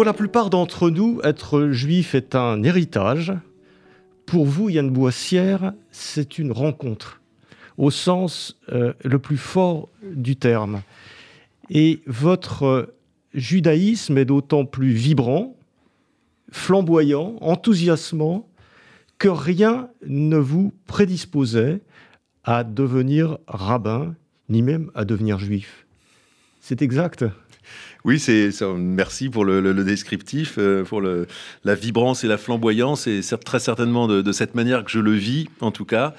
Pour la plupart d'entre nous, être juif est un héritage. Pour vous, Yann Boissière, c'est une rencontre, au sens euh, le plus fort du terme. Et votre judaïsme est d'autant plus vibrant, flamboyant, enthousiasmant, que rien ne vous prédisposait à devenir rabbin, ni même à devenir juif. C'est exact oui, c'est merci pour le, descriptif, euh, pour le, la vibrance et la flamboyance, et très certainement de, cette manière que je le vis, en tout cas.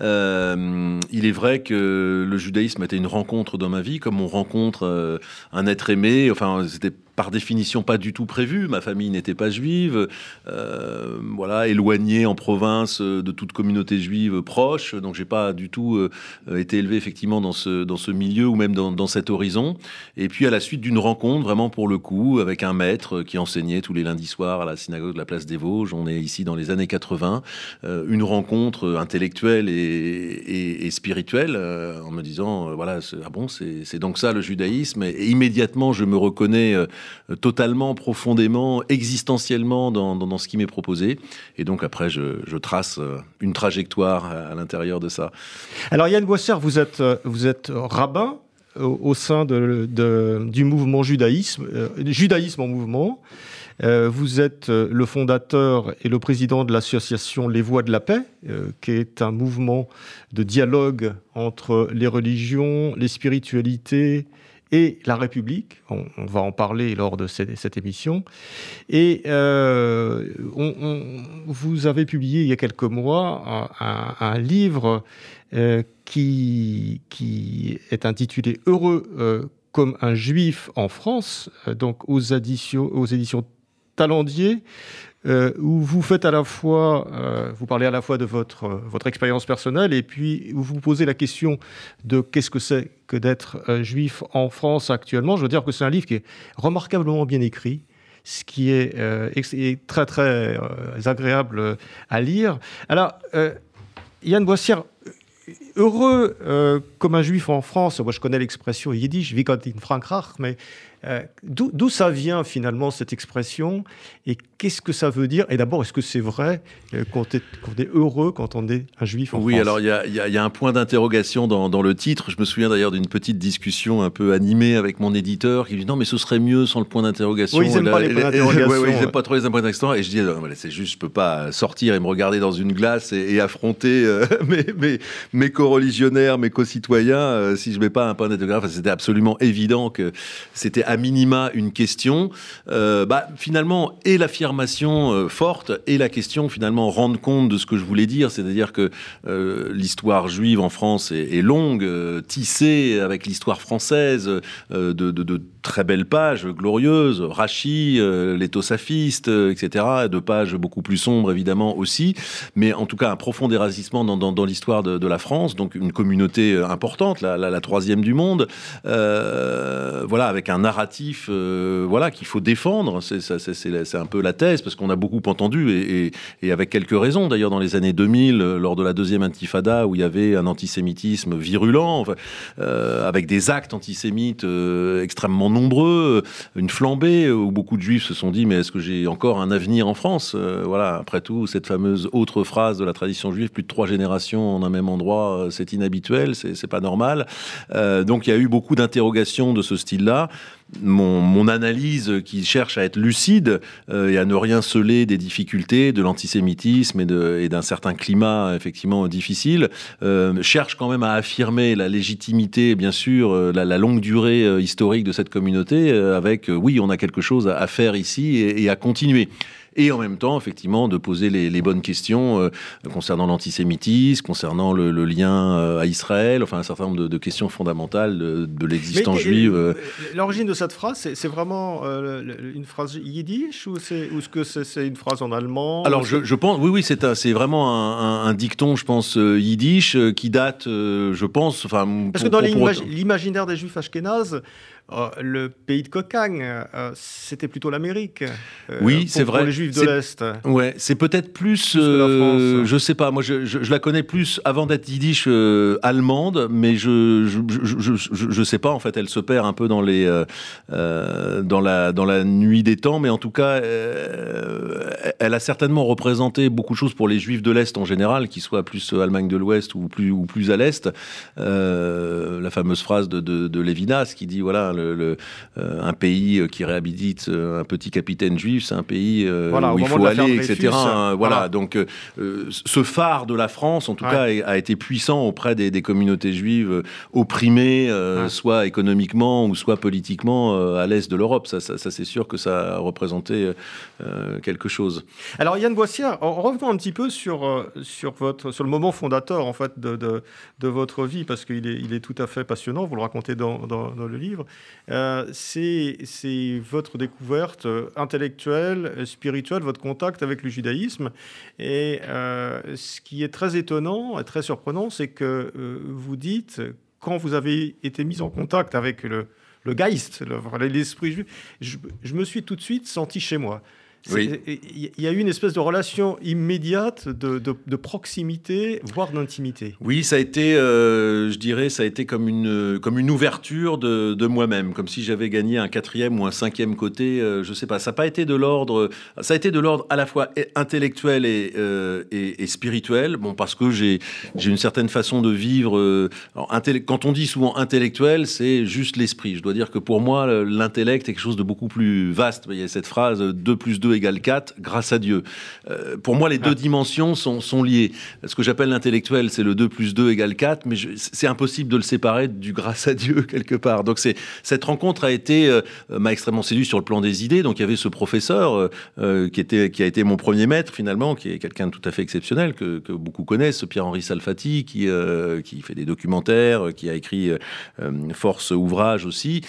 Euh, il est vrai que le judaïsme était une rencontre dans ma vie, comme on rencontre euh, un être aimé. Enfin, c'était par définition pas du tout prévu. Ma famille n'était pas juive, euh, voilà, éloignée en province euh, de toute communauté juive proche. Donc j'ai pas du tout euh, été élevé effectivement dans ce dans ce milieu ou même dans, dans cet horizon. Et puis à la suite d'une rencontre vraiment pour le coup avec un maître qui enseignait tous les lundis soirs à la synagogue de la place des Vosges. On est ici dans les années 80. une rencontre intellectuelle et, et, et spirituelle en me disant voilà ah bon c'est donc ça le judaïsme et immédiatement je me reconnais totalement, profondément, existentiellement dans, ce qui m'est proposé. Et donc après, je, trace euh, une trajectoire à, l'intérieur de ça. Alors Yann Boisser, vous êtes, euh, vous êtes rabbin au, sein du mouvement judaïsme, judaïsme en mouvement. vous êtes le fondateur et le président de l'association Les Voix de la Paix, qui est un mouvement de dialogue entre les religions, les spiritualités et la République. On, va en parler lors de cette, émission. Et euh, vous avez publié il y a quelques mois un, livre euh, qui, est intitulé Heureux euh, comme un juif en France, donc aux éditions, aux éditions Talendier. Euh, où vous faites à la fois, euh, vous parlez à la fois de votre, euh, votre expérience personnelle et puis vous vous posez la question de qu'est-ce que c'est que d'être juif en France actuellement. Je veux dire que c'est un livre qui est remarquablement bien écrit ce qui est, est très très agréable à lire. Alors, Yann Boissière, heureux comme un juif en France, moi je connais l'expression yiddish, wie in Frankreich, mais euh, d'où ça vient finalement cette expression? Et qu'est-ce que ça veut dire? Et d'abord, est-ce que c'est vrai euh, qu'on est, est, heureux quand on est un juif en oui, France? Oui, alors il y, a, un point d'interrogation dans, le titre. Je me souviens d'ailleurs d'une petite discussion un peu animée avec mon éditeur qui dit non, mais ce serait mieux sans le point d'interrogation. Oui, ils n'aiment pas les points d'interrogation. Oui, ils n'aiment pas trop les points d'interrogation. Et je dis, c'est juste, je peux pas sortir et me regarder dans une glace et, affronter euh, mes, mes, mes co-religionnaires, mes co-citoyens si je mets pas un point d'interrogation. c'était absolument évident que c'était à minima une question, euh, bah, finalement, et l'affirmation euh, forte et la question, finalement, rendre compte de ce que je voulais dire, c'est-à-dire que euh, l'histoire juive en France est, longue, tissée avec l'histoire française de, très belles pages glorieuses, Rachi, les Tossafistes, etc., de pages beaucoup plus sombres, évidemment, aussi, mais en tout cas, un profond dérazissement dans, l'histoire de, la France, donc une communauté la, la, troisième du monde, voilà, avec un art euh, voilà, qu'il faut défendre. C'est un peu la thèse, parce qu'on a beaucoup entendu, et, avec quelques raisons. D'ailleurs, dans les années 2000, euh, lors de la deuxième intifada, où il y avait un antisémitisme virulent, euh, avec des actes antisémites extrêmement nombreux, une flambée, où beaucoup de juifs se sont dit, mais est-ce que j'ai encore un avenir en France Voilà, après tout, cette fameuse autre phrase de la tradition juive, plus de trois générations en un même endroit, c'est inhabituel, pas normal. donc il y a eu beaucoup d'interrogations de ce style-là mon, analyse qui cherche à être lucide euh, et à ne rien sceller des difficultés, de l'antisémitisme et d'un certain climat effectivement difficile, euh, cherche quand même à affirmer la légitimité, bien sûr, euh, la, longue durée historique de cette communauté, avec oui, on a quelque chose à, faire ici et, à continuer. Et en même temps, effectivement, de poser les, bonnes questions concernant l'antisémitisme, concernant le, lien à Israël, enfin un certain nombre de, questions fondamentales de, l'existence juive. L'origine de cette phrase, c'est vraiment une phrase yiddish ou est-ce que c'est une phrase en allemand Alors je, pense, oui, oui, c'est vraiment un, dicton, je pense, yiddish qui date, je pense, enfin. Parce que dans l'imaginaire des juifs ashkénazes, euh, le pays de Cocagne, euh, c'était plutôt l'Amérique. Euh, oui, c'est vrai. Pour les Juifs de l'Est. Ouais, c'est peut-être plus. plus je sais pas. Moi, je, je, la connais plus avant d'être yiddish allemande, mais je, je je sais pas. En fait, elle se perd un peu dans les dans la dans la nuit des temps, mais en tout cas, elle a certainement représenté beaucoup de choses pour les Juifs de l'Est en général, qu'ils soient plus Allemagne de l'Ouest ou plus ou plus à l'Est. la fameuse phrase de, de, de Lévinas qui dit voilà le, euh, un pays euh, qui réhabilite euh, un petit capitaine juif, c'est un pays où il faut aller, etc. Hein, voilà. Donc, ce phare de la France, en tout cas, a été puissant auprès des, communautés juives opprimées, soit économiquement ou soit politiquement à l'est de l'Europe. Ça, c'est sûr que ça a représenté quelque chose. Alors, Yann Boissière, revenons un petit peu sur, sur, votre, sur le moment fondateur en fait, de, de, votre vie, parce qu'il est, il est tout à fait passionnant, vous le racontez dans, dans le livre. Euh, c'est votre découverte euh, intellectuelle, euh, spirituelle, votre contact avec le judaïsme. Et ce qui est très étonnant et très surprenant, c'est que vous dites, quand vous avez été mis en contact avec le, le Geist, l'esprit juif, je, me suis tout de suite senti chez moi. Il y a eu une espèce de relation immédiate, de, proximité, voire d'intimité. Oui, ça a été, euh, je dirais, ça a été comme une, comme une ouverture de, moi-même, comme si j'avais gagné un quatrième ou un cinquième côté. Euh, je sais pas. Ça n'a pas été de l'ordre. Ça a été de l'ordre à la fois intellectuel et, euh, et, spirituel. Bon, parce que j'ai, j'ai une certaine façon de vivre. quand on dit souvent intellectuel, c'est juste l'esprit. Je dois dire que pour moi, l'intellect est quelque chose de beaucoup plus vaste. Il y a cette phrase 2 plus 2 égale 4 grâce à Dieu. Euh, pour moi, les deux ah. dimensions sont, sont liées. Ce que j'appelle l'intellectuel, c'est le 2 plus 2 égale 4, mais c'est impossible de le séparer du grâce à Dieu quelque part. Donc c'est cette rencontre a été euh, m'a extrêmement séduit sur le plan des idées. Donc il y avait ce professeur euh, qui était qui a été mon premier maître finalement, qui est quelqu'un de tout à fait exceptionnel que, que beaucoup connaissent, Pierre-Henri Salfati, qui qui fait des documentaires, qui a écrit Force ouvrage aussi,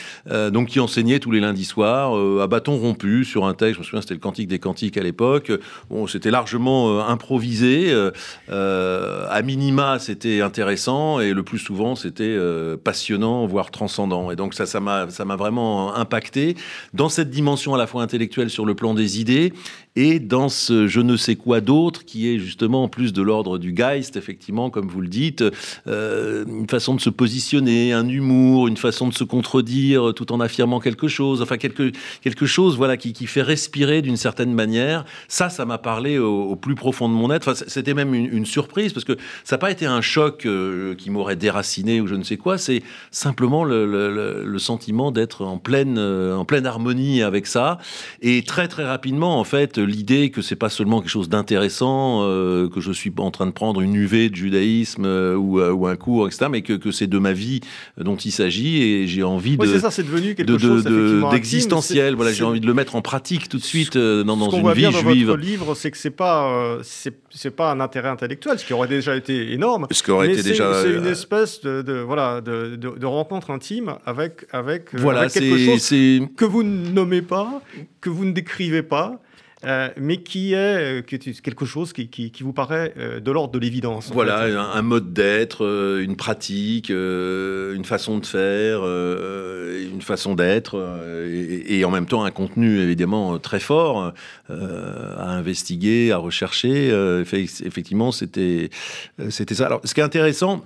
donc qui enseignait tous les lundis soirs à bâton rompu sur un texte. Je me souviens, c'était le des Cantiques à l'époque. Bon, c'était largement euh, improvisé. Euh, euh, à minima, c'était intéressant et le plus souvent, c'était passionnant, voire transcendant. Et donc ça, ça m'a, vraiment impacté dans cette dimension à la fois intellectuelle sur le plan des idées et dans ce je ne sais quoi d'autre qui est justement en plus de l'ordre du Geist, effectivement, comme vous le dites, une façon de se positionner, un humour, une façon de se contredire tout en affirmant quelque chose, enfin quelque, quelque chose voilà, qui, qui fait respirer d'une certaine manière. Ça, ça m'a parlé au, plus profond de mon être. Enfin, c'était même une, surprise parce que ça n'a pas été un choc euh, qui m'aurait déraciné ou je ne sais quoi. C'est simplement le, sentiment d'être en pleine, euh, en pleine harmonie avec ça. Et très très rapidement, en fait, l'idée que c'est pas seulement quelque chose d'intéressant, euh, que je suis en train de prendre une UV de judaïsme ou, ou, un cours, etc., mais que, que c'est de ma vie dont il s'agit et j'ai envie de. c'est ça, c'est devenu quelque chose d'existentiel. Voilà, j'ai envie de le mettre en pratique tout de suite dans, dans une voit vie bien juive. Dans votre livre, c'est que c'est pas euh, c'est pas un intérêt intellectuel, ce qui aurait déjà été énorme. Ce qui aurait été déjà. C'est une euh, espèce de, de voilà de, de, rencontre intime avec avec, euh, voilà, avec quelque chose que vous ne nommez pas, que vous ne décrivez pas. Euh, mais qui est, euh, quelque chose qui, vous paraît euh, de l'ordre de l'évidence. Voilà, un, mode d'être, une pratique, une façon de faire, une façon d'être, et, en même temps un contenu évidemment très fort à investiguer, à rechercher. effectivement, c'était c'était ça. Alors, ce qui est intéressant,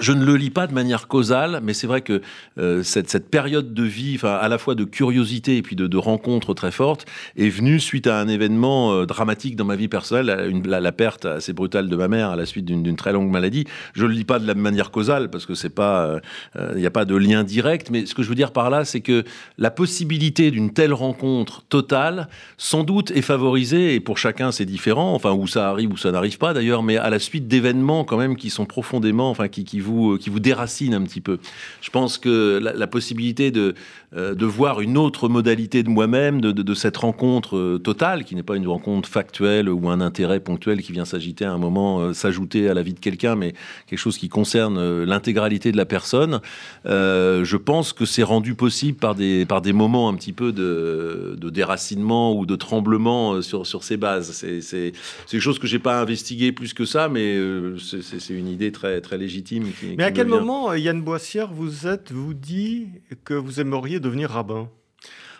je ne le lis pas de manière causale, mais c'est vrai que euh, cette, période de vie, à la fois de curiosité et puis de, de rencontres très fortes, est venue suite à un événement euh, dramatique dans ma vie personnelle, la, perte assez brutale de ma mère à la suite d'une très longue maladie. Je le lis pas de la manière causale parce que c'est pas, il euh, n'y a pas de lien direct, mais ce que je veux dire par là, c'est que la possibilité d'une telle rencontre totale, sans doute, est favorisée et pour chacun c'est différent, enfin où ça arrive ou ça n'arrive pas d'ailleurs, mais à la suite d'événements quand même qui sont profondément, enfin qui, qui vous vous, qui vous déracinent un petit peu. Je pense que la, possibilité de, de voir une autre modalité de moi-même, de, cette rencontre totale, qui n'est pas une rencontre factuelle ou un intérêt ponctuel qui vient s'agiter à un moment, s'ajouter à la vie de quelqu'un, mais quelque chose qui concerne l'intégralité de la personne, je pense que c'est rendu possible par des, par des moments un petit peu de, déracinement ou de tremblement sur, sur ces bases. C'est quelque chose que j'ai pas investigué plus que ça, mais euh, c'est une idée très, très légitime. Mais à quel moment, Yann Boissière, vous êtes, vous dit que vous aimeriez devenir rabbin?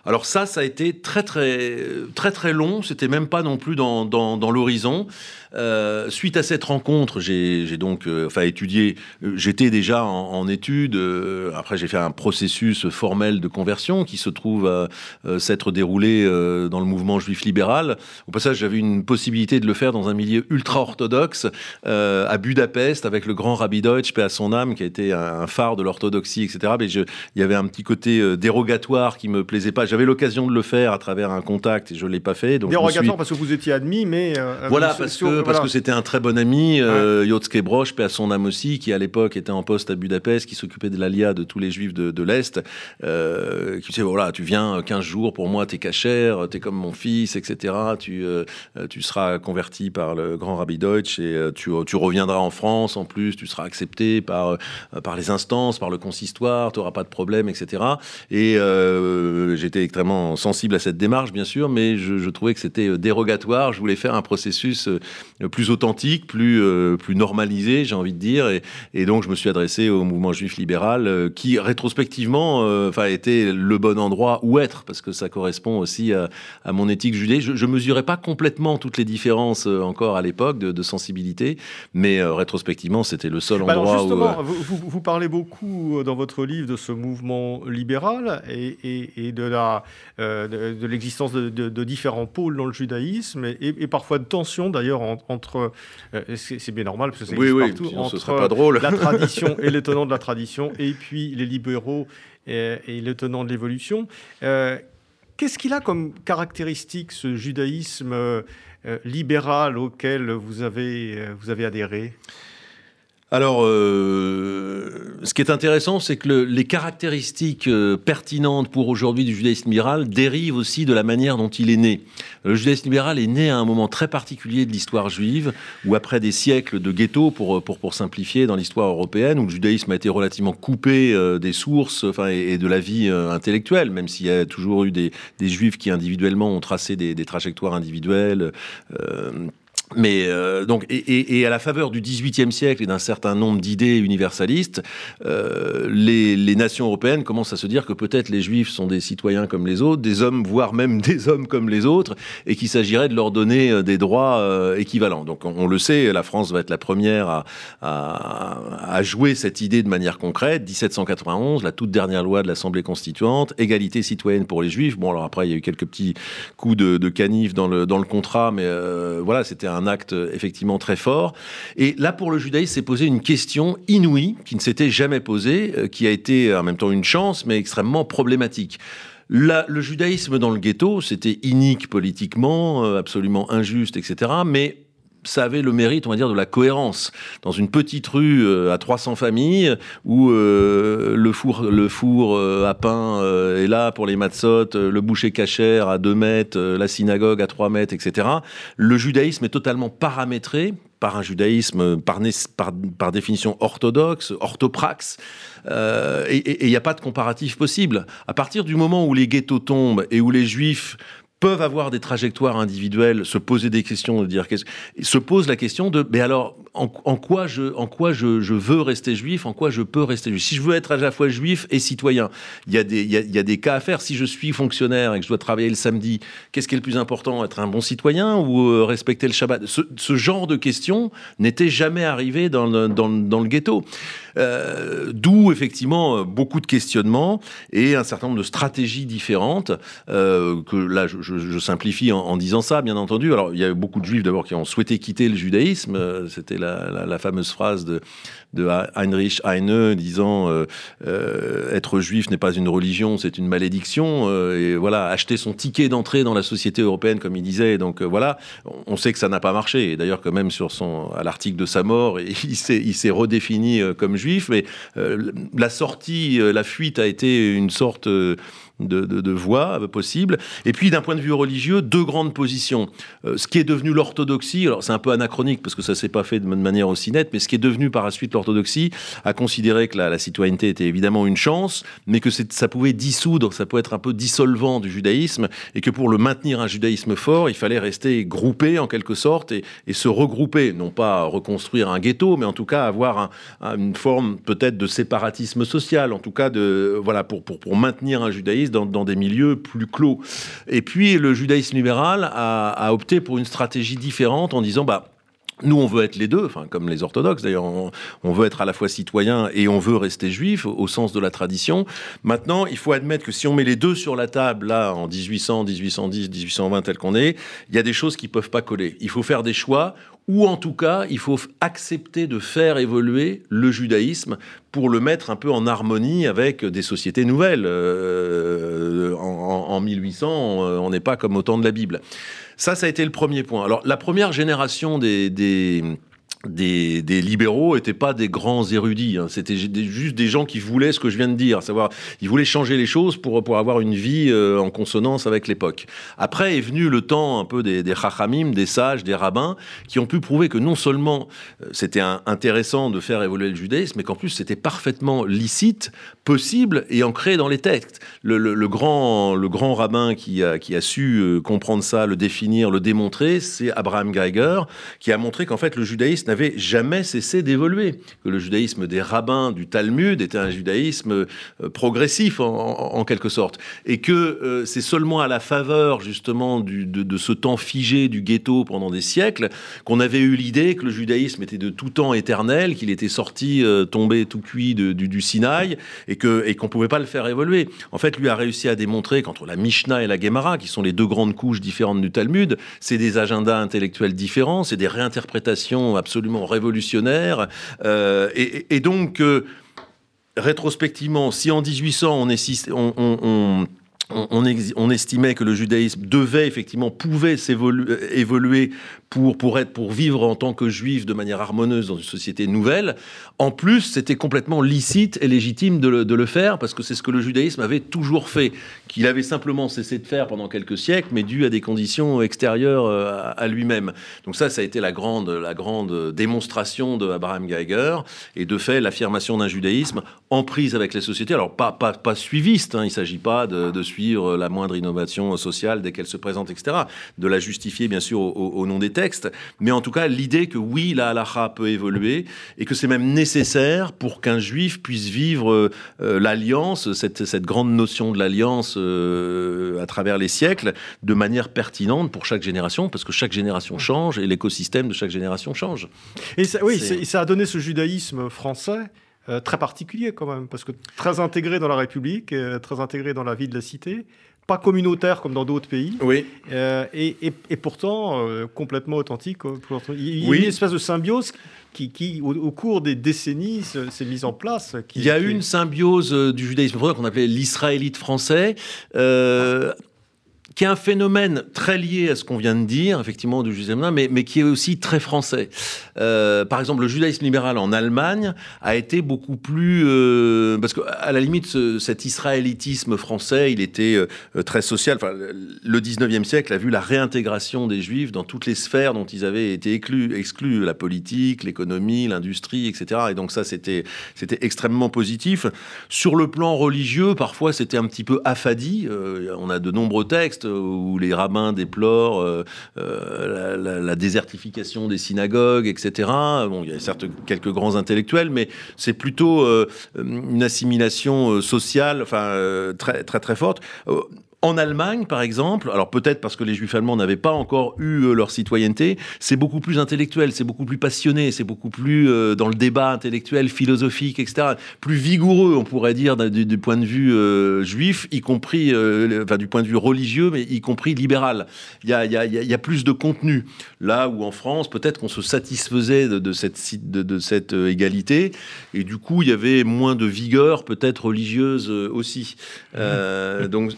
Alors ça, ça a été très très très très long. C'était même pas non plus dans, dans, l'horizon. Euh, suite à cette rencontre, j'ai donc euh, enfin étudié. Euh, j'étais déjà en, études. après, j'ai fait un processus formel de conversion qui se trouve à s'être déroulé dans le mouvement juif libéral. Au passage, j'avais une possibilité de le faire dans un milieu ultra orthodoxe à Budapest avec le grand Rabbi Deutsch, paix à son âme, qui a été un, phare de l'orthodoxie, etc. Mais il y avait un petit côté dérogatoire qui me plaisait pas. J'avais l'occasion de le faire à travers un contact et je l'ai pas fait. Donc dérogatoire parce que vous étiez admis, mais voilà parce que parce que c'était un très bon ami, euh, Yotske Broch, paix à son âme aussi, qui à l'époque était en poste à Budapest, qui s'occupait de l'ALIA de tous les juifs de, l'Est, euh, qui disait voilà, tu viens 15 jours pour moi, t'es cachère, t'es comme mon fils, etc. Tu, euh, tu seras converti par le grand Rabbi Deutsch et euh, tu, tu, reviendras en France en plus, tu seras accepté par, par les instances, par le consistoire, tu n'auras pas de problème, etc. Et j'étais extrêmement sensible à cette démarche, bien sûr, mais je, je trouvais que c'était dérogatoire. Je voulais faire un processus plus authentique, plus, euh, plus normalisé, j'ai envie de dire. Et, et, donc, je me suis adressé au mouvement juif libéral, euh, qui rétrospectivement, euh, enfin, était le bon endroit où être, parce que ça correspond aussi à, à mon éthique judaïque. Je, ne mesurais pas complètement toutes les différences encore à l'époque de, de, sensibilité, mais rétrospectivement, c'était le seul bah endroit justement, où. Vous, vous, parlez beaucoup dans votre livre de ce mouvement libéral et, et, et de la de, l'existence de, de, différents pôles dans le judaïsme et, parfois de tensions d'ailleurs entre entre, euh, c'est bien normal parce que c'est partout, entre pas drôle. la tradition et les tenants de la tradition, et puis les libéraux et, les tenants de l'évolution. Euh, qu'est-ce qu'il a comme caractéristique ce judaïsme euh, libéral auquel vous avez, vous avez adhéré? Alors, euh, ce qui est intéressant, c'est que le, les caractéristiques euh, pertinentes pour aujourd'hui du judaïsme libéral dérivent aussi de la manière dont il est né. Le judaïsme libéral est né à un moment très particulier de l'histoire juive, où après des siècles de ghetto, pour, pour, pour simplifier, dans l'histoire européenne, où le judaïsme a été relativement coupé euh, des sources et, de la vie euh, intellectuelle, même s'il y a toujours eu des, juifs qui individuellement ont tracé des trajectoires individuelles. Mais euh, donc et, et, et, à la faveur du XVIIIe siècle et d'un certain nombre d'idées universalistes, euh, les, les, nations européennes commencent à se dire que peut-être les Juifs sont des citoyens comme les autres, des hommes, voire même des hommes comme les autres, et qu'il s'agirait de leur donner euh, des droits euh, équivalents. Donc on, on, le sait, la France va être la première à, à, à, jouer cette idée de manière concrète. 1791, la toute dernière loi de l'Assemblée constituante, égalité citoyenne pour les Juifs. Bon alors après il y a eu quelques petits coups de, de canif dans le dans le contrat, mais euh, voilà c'était un un acte effectivement très fort. Et là, pour le judaïsme, s'est posé une question inouïe qui ne s'était jamais posée, euh, qui a été en même temps une chance, mais extrêmement problématique. le judaïsme dans le ghetto, c'était inique politiquement, euh, absolument injuste, etc. Mais ça avait le mérite, on va dire, de la cohérence. Dans une petite rue euh, à 300 familles, où euh, le four, le four euh, à pain est là pour les matzot, le boucher cachère à 2 mètres, la synagogue à 3 mètres, etc. Le judaïsme est totalement paramétré par un judaïsme par, par définition orthodoxe, orthopraxe, et il n'y a pas de comparatif possible. À partir du moment où les ghettos tombent et où les juifs peuvent avoir des trajectoires individuelles, se poser des questions, se pose la question de, mais alors en, quoi je, veux rester juif, en quoi je peux rester juif. Si je veux être à la fois juif et citoyen, il y a des, cas à faire. Si je suis fonctionnaire et que je dois travailler le samedi, qu'est-ce qui est le plus important, être un bon citoyen ou euh, respecter le Shabbat? Ce, genre de questions n'était jamais arrivé dans le, ghetto. Euh, D'où effectivement beaucoup de questionnements et un certain nombre de stratégies différentes euh, que là je, simplifie en, en, disant ça bien entendu. Alors il y a beaucoup de juifs d'abord qui ont souhaité quitter le judaïsme, euh, c'était la, fameuse phrase de, Heinrich Heine disant euh, euh, être juif n'est pas une religion, c'est une malédiction. Euh, et voilà, acheter son ticket d'entrée dans la société européenne, comme il disait. Donc voilà, on sait que ça n'a pas marché. Et d'ailleurs, quand même sur son, à l'article de sa mort, il s'est, il s'est redéfini comme juif. Mais la sortie, la fuite a été une sorte de, de, voies possibles. Et puis, d'un point de vue religieux, deux grandes positions. Euh, ce qui est devenu l'orthodoxie, alors c'est un peu anachronique parce que ça s'est pas fait de manière aussi nette, mais ce qui est devenu par la suite l'orthodoxie a considéré que la, citoyenneté était évidemment une chance, mais que ça pouvait dissoudre, ça pouvait être un peu dissolvant du judaïsme, et que pour le maintenir un judaïsme fort, il fallait rester groupé en quelque sorte et, se regrouper, non pas reconstruire un ghetto, mais en tout cas avoir une forme peut-être de séparatisme social, en tout cas de voilà pour, pour, pour maintenir un judaïsme dans, des milieux plus clos. Et puis le judaïsme libéral a, opté pour une stratégie différente en disant bah nous, on veut être les deux, enfin, comme les orthodoxes d'ailleurs, on, veut être à la fois citoyen et on veut rester juif au, sens de la tradition. Maintenant, il faut admettre que si on met les deux sur la table, là, en 1800, 1810, 1820, tel qu'on est, il y a des choses qui peuvent pas coller. Il faut faire des choix ou en tout cas, il faut accepter de faire évoluer le judaïsme pour le mettre un peu en harmonie avec des sociétés nouvelles. Euh, en, 1800, on n'est pas comme au temps de la Bible. Ça, ça a été le premier point. Alors, la première génération des des, libéraux n'étaient pas des grands érudits. Hein. C'était juste des gens qui voulaient ce que je viens de dire, savoir, ils voulaient changer les choses pour, pour avoir une vie euh, en consonance avec l'époque. Après est venu le temps un peu des, des chachamim, des sages, des rabbins, qui ont pu prouver que non seulement euh, c'était intéressant de faire évoluer le judaïsme, mais qu'en plus c'était parfaitement licite, possible et ancré dans les textes. Le, grand, le grand rabbin qui a, qui a su euh, comprendre ça, le définir, le démontrer, c'est Abraham Geiger, qui a montré qu'en fait le judaïsme n'avait jamais cessé d'évoluer, que le judaïsme des rabbins du Talmud était un judaïsme euh, progressif en, quelque sorte, et que euh, c'est seulement à la faveur justement de, ce temps figé du ghetto pendant des siècles qu'on avait eu l'idée que le judaïsme était de tout temps éternel, qu'il était sorti, euh, tombé tout cuit du, du, Sinaï, et que et qu'on pouvait pas le faire évoluer. En fait, lui a réussi à démontrer qu'entre la Mishnah et la Gemara, qui sont les deux grandes couches différentes du Talmud, c'est des agendas intellectuels différents, c'est des réinterprétations absolument absolument révolutionnaire. Euh, et, donc, euh, rétrospectivement, si en 1800 on, est, on, on estimait que le judaïsme devait effectivement pouvait évoluer pour, pour, être, pour vivre en tant que juif de manière harmonieuse dans une société nouvelle. En plus, c'était complètement licite et légitime de le, faire parce que c'est ce que le judaïsme avait toujours fait, qu'il avait simplement cessé de faire pendant quelques siècles, mais dû à des conditions extérieures euh, à, lui-même. Donc ça, ça a été la grande, la grande démonstration de Abraham Geiger et de fait l'affirmation d'un judaïsme en prise avec les sociétés. Alors pas, pas, pas suiviste, hein, il ne s'agit pas de, suivre la moindre innovation sociale dès qu'elle se présente, etc. De la justifier bien sûr au, nom des textes, mais en tout cas l'idée que oui, la halakha peut évoluer et que c'est même nécessaire pour qu'un juif puisse vivre euh, l'alliance, cette, cette, grande notion de l'alliance euh, à travers les siècles, de manière pertinente pour chaque génération, parce que chaque génération change et l'écosystème de chaque génération change. Et ça, oui, ça a donné ce judaïsme français euh, très particulier quand même, parce que très intégré dans la République, euh, très intégré dans la vie de la cité, pas communautaire comme dans d'autres pays, oui. Euh, et, et, pourtant complètement authentique. Il y a une espèce de symbiose qui, qui au, cours des décennies, s'est mise en place. il y a eu une symbiose du judaïsme qu'on appelait l'israélite français qui est un phénomène très lié à ce qu'on vient de dire, effectivement, du judaïsme, mais, qui est aussi très français. Euh, par exemple, le judaïsme libéral en Allemagne a été beaucoup plus... Euh, parce qu'à la limite, cet israélitisme français, il était euh, très social. Enfin, le 19e siècle a vu la réintégration des juifs dans toutes les sphères dont ils avaient été exclus, exclus la politique, l'économie, l'industrie, etc. Et donc ça, c'était extrêmement positif. Sur le plan religieux, parfois, c'était un petit peu affadi. on a de nombreux textes où les rabbins déplorent euh, euh, la, désertification des synagogues, etc. Bon, il y a certes quelques grands intellectuels, mais c'est plutôt euh, une assimilation sociale, enfin très très très forte En Allemagne, par exemple, alors peut-être parce que les juifs allemands n'avaient pas encore eu euh, leur citoyenneté, c'est beaucoup plus intellectuel, c'est beaucoup plus passionné, c'est beaucoup plus euh, dans le débat intellectuel, philosophique, etc. Plus vigoureux, on pourrait dire, du, point de vue euh, juif, y compris, enfin du point de vue religieux, mais y compris libéral. Il y a, y, a, y a, plus de contenu. Là où en France, peut-être qu'on se satisfaisait de, de cette, de, de, cette égalité, et du coup, il y avait moins de vigueur, peut-être religieuse aussi. Donc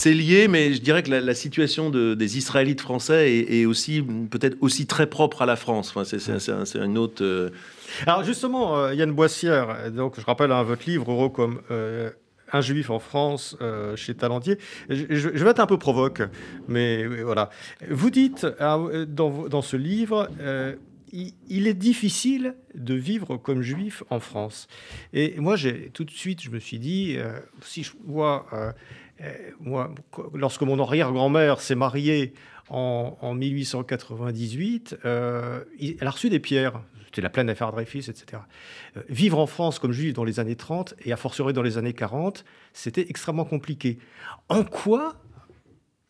c'est lié, mais je dirais que la, situation des Israélites français est, aussi peut-être aussi très propre à la France. Enfin, c'est une autre. Euh, Alors justement, euh, Yann Boissière, donc je rappelle hein, votre livre Euro comme un juif en France chez Talentier. Je, vais être un peu provoque, mais, voilà. Vous dites dans, dans, ce livre, il, est difficile de vivre comme juif en France. Et moi, j'ai tout de suite, je me suis dit, si je vois euh, moi, lorsque mon arrière-grand-mère s'est mariée en, 1898, euh, elle a reçu des pierres. C'était la pleine affaire Dreyfus, etc. Euh, vivre en France comme juif dans les années 30 et a fortiori dans les années 40, c'était extrêmement compliqué. En quoi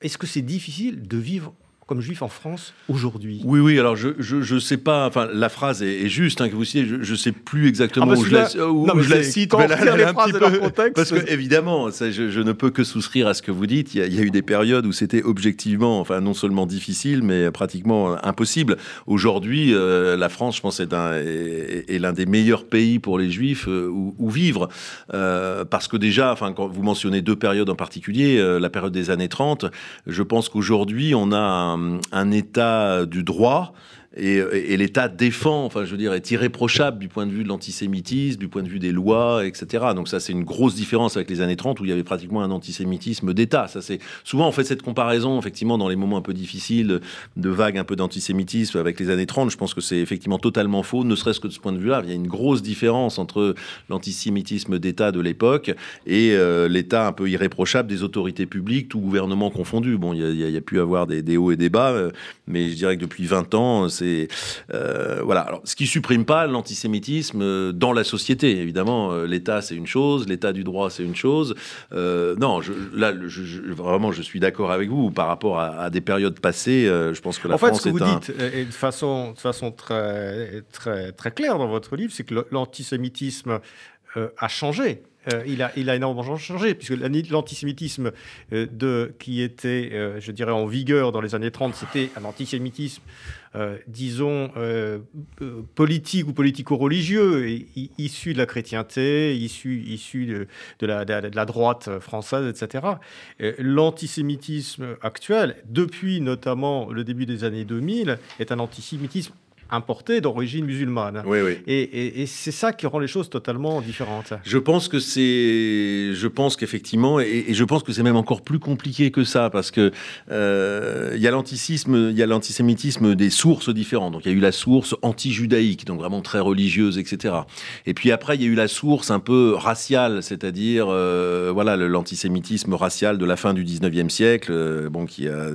est-ce que c'est difficile de vivre comme juif en France aujourd'hui? Oui, oui, alors je ne sais pas, enfin la phrase est, juste, hein, que vous citez, je ne sais plus exactement ah, où, je, la, je la, cite, mais là, là, un petit peu, contexte, parce que évidemment, ça, je, ne peux que souscrire à ce que vous dites, il y a, eu des périodes où c'était objectivement, enfin non seulement difficile, mais pratiquement impossible. Aujourd'hui, euh, la France, je pense, est, est, l'un des meilleurs pays pour les juifs euh, où, vivre, euh, parce que déjà, enfin, quand vous mentionnez deux périodes en particulier, la période des années 30, je pense qu'aujourd'hui, on a un, un état du droit et, l'État défend, enfin je veux dire, est irréprochable du point de vue de l'antisémitisme, du point de vue des lois, etc. Donc ça c'est une grosse différence avec les années 30 où il y avait pratiquement un antisémitisme d'État. Ça c'est souvent on fait cette comparaison effectivement dans les moments un peu difficiles de vagues un peu d'antisémitisme avec les années 30. Je pense que c'est effectivement totalement faux, ne serait-ce que de ce point de vue-là. Il y a une grosse différence entre l'antisémitisme d'État de l'époque et euh, l'État un peu irréprochable des autorités publiques, tout gouvernement confondu. Bon, il y, a, pu avoir des, des, hauts et des bas, euh, mais je dirais que depuis 20 ans, euh, voilà. Alors, ce qui supprime pas l'antisémitisme euh, dans la société. Évidemment, euh, l'État c'est une chose, l'État du droit c'est une chose. non, je, là, vraiment, je suis d'accord avec vous par rapport à, des périodes passées. je pense que la en fait, ce que vous dites, et de façon, de façon très, très, très claire dans votre livre, c'est que l'antisémitisme a changé. il, a, il a énormément changé, puisque l'antisémitisme de, qui était, je dirais, en vigueur dans les années 30, c'était un antisémitisme disons, euh, euh, politique ou politico-religieux, issu de la chrétienté, issu, issu de, de, la, droite française, etc. L'antisémitisme actuel, depuis notamment le début des années 2000, est un antisémitisme importé d'origine musulmane. Oui, oui. Et, c'est ça qui rend les choses totalement différentes. Je pense que c'est, je pense qu'effectivement, et, je pense que c'est même encore plus compliqué que ça, parce que euh, il y a l'antisémitisme, il y a l'antisémitisme des sources différentes. Donc il y a eu la source anti-judaïque, donc vraiment très religieuse, etc. Et puis après il y a eu la source un peu raciale, c'est-à-dire euh, voilà l'antisémitisme racial de la fin du 19e siècle, euh, bon qui a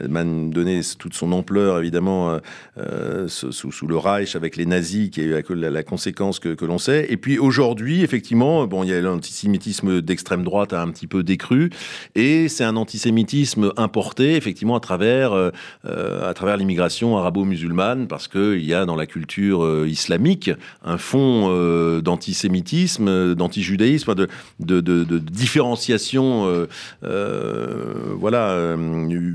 donné toute son ampleur évidemment. Ce, sous, le Reich avec les nazis, qui est la, la conséquence que, l'on sait. Et puis aujourd'hui, effectivement, bon, il y a l'antisémitisme d'extrême droite a un petit peu décru, et c'est un antisémitisme importé, effectivement, à travers, euh, à travers l'immigration arabo-musulmane, parce qu'il y a dans la culture euh, islamique un fond euh, d'antisémitisme, d'antijudaïsme, de, de, de, différenciation, voilà,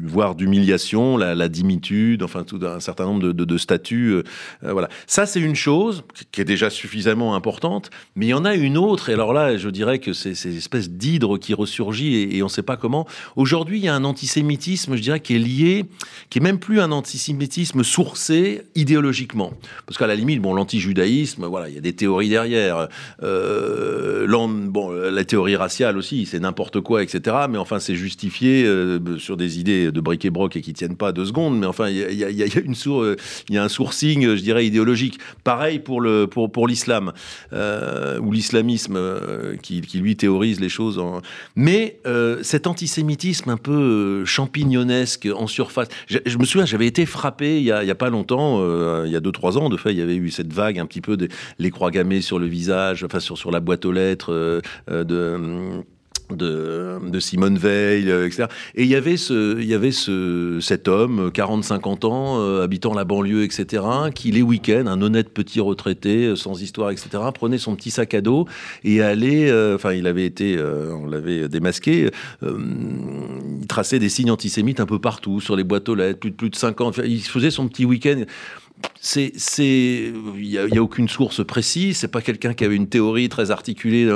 voire d'humiliation, la, la, dimitude, enfin tout un certain nombre de, statuts euh, euh, voilà. Ça, c'est une chose qui est déjà suffisamment importante, mais il y en a une autre, et alors là, je dirais que c'est cette espèce d'hydre qui ressurgit et, on ne sait pas comment. Aujourd'hui, il y a un antisémitisme, je dirais, qui est lié, qui est même plus un antisémitisme sourcé idéologiquement. Parce qu'à la limite, bon, l'antijudaïsme, voilà, il y a des théories derrière. Euh, bon, la théorie raciale aussi, c'est n'importe quoi, etc. Mais enfin, c'est justifié sur des idées de bric et broc et qui tiennent pas deux secondes. Mais enfin, il y, a, une source, il y a un source je dirais, idéologique. Pareil pour le pour, pour l'islam euh, ou l'islamisme euh, qui, qui, lui théorise les choses. En... Mais euh, cet antisémitisme un peu champignonesque en surface. Je, me souviens, j'avais été frappé il y a, pas longtemps, il y a deux trois ans, de fait, il y avait eu cette vague un petit peu de les croix gammées sur le visage, enfin sur sur la boîte aux lettres de de, de, Simone Veil, euh, etc. Et il y avait, ce, il y avait ce, cet homme, 40-50 ans, euh, habitant la banlieue, etc., qui les week-ends, un honnête petit retraité, euh, sans histoire, etc., prenait son petit sac à dos et allait, enfin, il avait été, on l'avait démasqué, il traçait des signes antisémites un peu partout, sur les boîtes aux lettres, plus de, plus de 50, il faisait son petit week-end c'est, il n'y a, aucune source précise. C'est pas quelqu'un qui avait une théorie très articulée.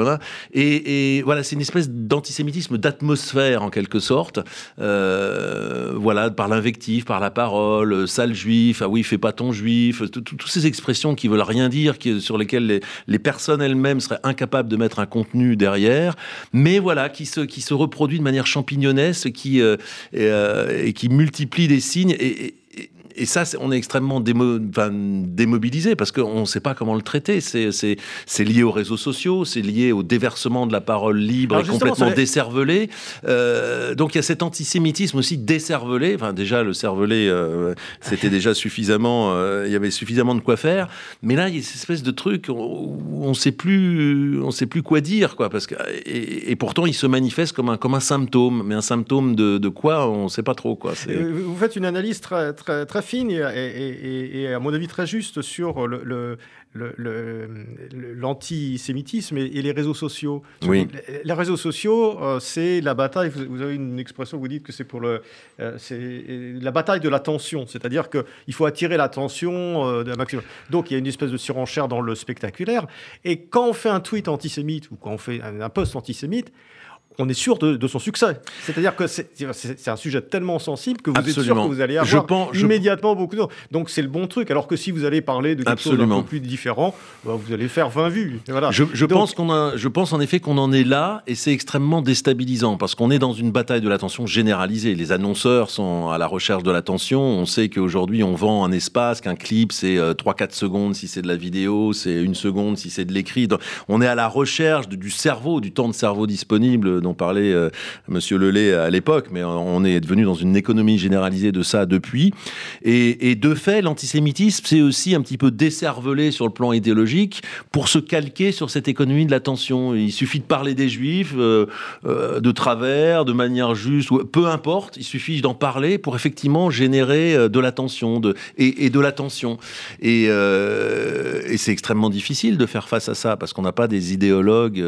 Et, et voilà, c'est une espèce d'antisémitisme d'atmosphère en quelque sorte. Euh, voilà, par l'invective, par la parole, sale juif. Ah oui, fais pas ton juif. Toutes ces expressions qui veulent rien dire, sur lesquelles les, personnes elles-mêmes seraient incapables de mettre un contenu derrière, mais voilà, qui se, qui se reproduit de manière champignonesque, qui euh, et, euh, qui multiplie des signes. et ça, on est extrêmement démobilisé parce qu'on ne sait pas comment le traiter. C'est lié aux réseaux sociaux, c'est lié au déversement de la parole libre et complètement décervelée. Euh, donc il y a cet antisémitisme aussi décervelé. Enfin, déjà, le cervelé, euh, c'était déjà suffisamment. Euh, il y avait suffisamment de quoi faire. Mais là, il y a cette espèce de truc où on ne sait plus, on sait plus quoi dire, quoi. Parce que et, pourtant, il se manifeste comme un comme un symptôme, mais un symptôme de, de quoi On ne sait pas trop, quoi. Vous faites une analyse très très très fine et, à mon avis très juste sur le, l'antisémitisme et, les réseaux sociaux. Oui. Les, réseaux sociaux, euh, c'est la bataille. Vous, avez une expression, vous dites que c'est pour le, euh, c'est la bataille de l'attention, c'est-à-dire qu'il faut attirer l'attention euh, d'un maximum. Donc il y a une espèce de surenchère dans le spectaculaire. Et quand on fait un tweet antisémite ou quand on fait un post antisémite, on est sûr de, son succès. C'est-à-dire que c'est un sujet tellement sensible que vous êtes sûr que vous allez avoir immédiatement beaucoup de... Donc c'est le bon truc. Alors que si vous allez parler de quelque chose d'un peu plus différent, bah, vous allez faire 20 vues. Voilà. Je, pense qu'on a, je pense en effet qu'on en est là et c'est extrêmement déstabilisant parce qu'on est dans une bataille de l'attention généralisée. Les annonceurs sont à la recherche de l'attention. On sait qu'aujourd'hui on vend un espace, qu'un clip c'est 3-4 euh, secondes si c'est de la vidéo, c'est une seconde si c'est de l'écrit. On est à la recherche du cerveau, du temps de cerveau disponible dont parlait euh, Monsieur Lelay à l'époque, mais on est devenu dans une économie généralisée de ça depuis. Et, de fait, l'antisémitisme, c'est aussi un petit peu décervelé sur le plan idéologique pour se calquer sur cette économie de l'attention. Il suffit de parler des juifs euh, euh, de travers, de manière juste, peu importe, il suffit d'en parler pour effectivement générer de l'attention et, de l'attention. Et, et c'est extrêmement difficile de faire face à ça parce qu'on n'a pas des idéologues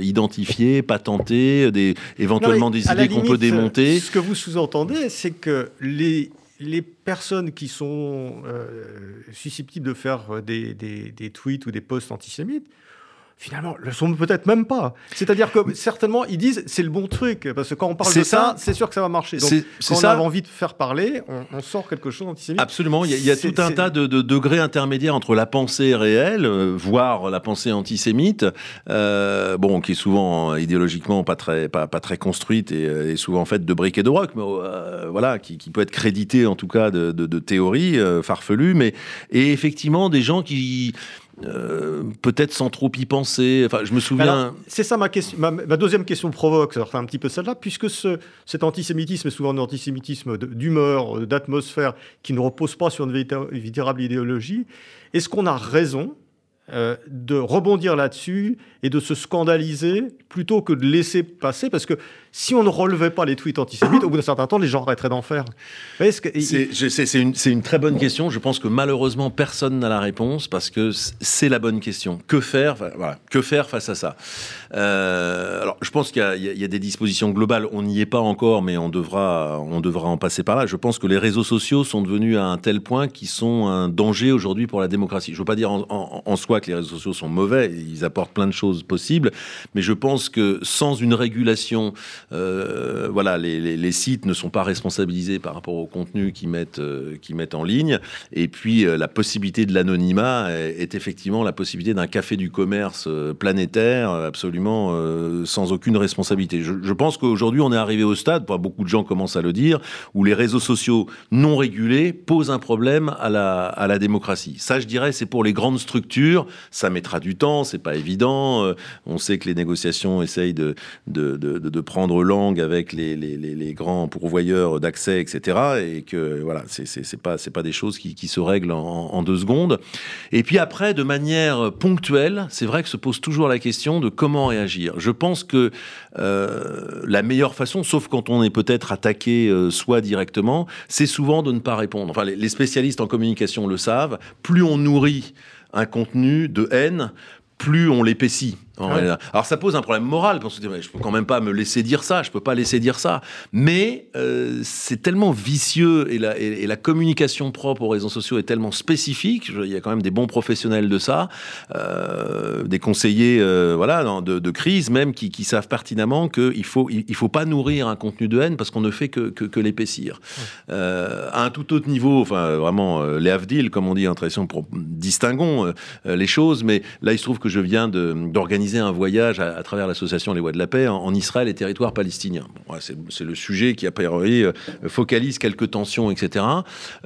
identifiés, patentés, des, éventuellement des idées qu'on peut démonter. Ce que vous sous-entendez, c'est que les, les personnes qui sont euh, susceptibles de faire des, des, des, tweets ou des posts antisémites finalement, le sont peut-être même pas. C'est-à-dire que certainement, ils disent c'est le bon truc, parce que quand on parle de ça, c'est sûr que ça va marcher. Donc, quand on a envie de faire parler, on, sort quelque chose d'antisémite. Absolument, il y a, tout un tas de, degrés intermédiaires entre la pensée réelle, euh, voire la pensée antisémite, euh, bon, qui est souvent idéologiquement pas très, pas, pas très construite et, et, souvent faite de briques et de rocs, mais euh, voilà, qui, qui, peut être crédité en tout cas de, de théories farfelues, mais et effectivement des gens qui euh, peut-être sans trop y penser. Enfin, je me souviens. C'est ça ma question. Ma, deuxième question provoque, enfin, un petit peu celle-là, puisque ce, cet antisémitisme est souvent un antisémitisme d'humeur, d'atmosphère, qui ne repose pas sur une véritable idéologie. Est-ce qu'on a raison euh, de rebondir là-dessus et de se scandaliser plutôt que de laisser passer Parce que si on ne relevait pas les tweets antisémites, au bout d'un certain temps, les gens arrêteraient d'en faire. C'est une, une, très bonne question. Je pense que malheureusement, personne n'a la réponse parce que c'est la bonne question. Que faire, voilà, que faire face à ça? Euh, Alors, je pense qu'il y, y, a des dispositions globales. On n'y est pas encore, mais on devra, on devra en passer par là. Je pense que les réseaux sociaux sont devenus à un tel point qu'ils sont un danger aujourd'hui pour la démocratie. Je ne veux pas dire en, en, soi que les réseaux sociaux sont mauvais. Ils apportent plein de choses possibles, mais je pense que sans une régulation euh, voilà, les, sites ne sont pas responsabilisés par rapport au contenu qu'ils mettent, euh, mettent en ligne. Et puis, euh, la possibilité de l'anonymat est, effectivement la possibilité d'un café du commerce planétaire, absolument sans aucune responsabilité. Je, pense qu'aujourd'hui, on est arrivé au stade, beaucoup de gens commencent à le dire, où les réseaux sociaux non régulés posent un problème à la, à la démocratie. Ça, je dirais, c'est pour les grandes structures ça mettra du temps, c'est pas évident. Euh, on sait que les négociations essayent de, prendre langue avec les, grands pourvoyeurs d'accès, etc. Et que voilà, c'est pas, pas des choses qui, se règlent en, en, deux secondes. Et puis après, de manière ponctuelle, c'est vrai que se pose toujours la question de comment réagir. Je pense que euh, la meilleure façon, sauf quand on est peut-être attaqué euh, soit directement, c'est souvent de ne pas répondre. Enfin, les, les spécialistes en communication le savent. Plus on nourrit un contenu de haine, plus on l'épaissit. Alors ça pose un problème moral, parce que je peux quand même pas me laisser dire ça, je peux pas laisser dire ça. Mais euh, c'est tellement vicieux et la, et, la, communication propre aux réseaux sociaux est tellement spécifique. il y a quand même des bons professionnels de ça, euh, des conseillers, euh, voilà, de, de, crise même, qui, qui savent pertinemment qu'il faut, il, faut pas nourrir un contenu de haine parce qu'on ne fait que, que, que l'épaissir. À un tout autre niveau, enfin vraiment les avdil, comme on dit en tradition, pour distinguons les choses. Mais là, il se trouve que je viens d'organiser un voyage à, travers l'association Les Voix de la Paix en, Israël et territoires palestiniens. Bon, c'est le sujet qui, a priori, euh, focalise quelques tensions, etc.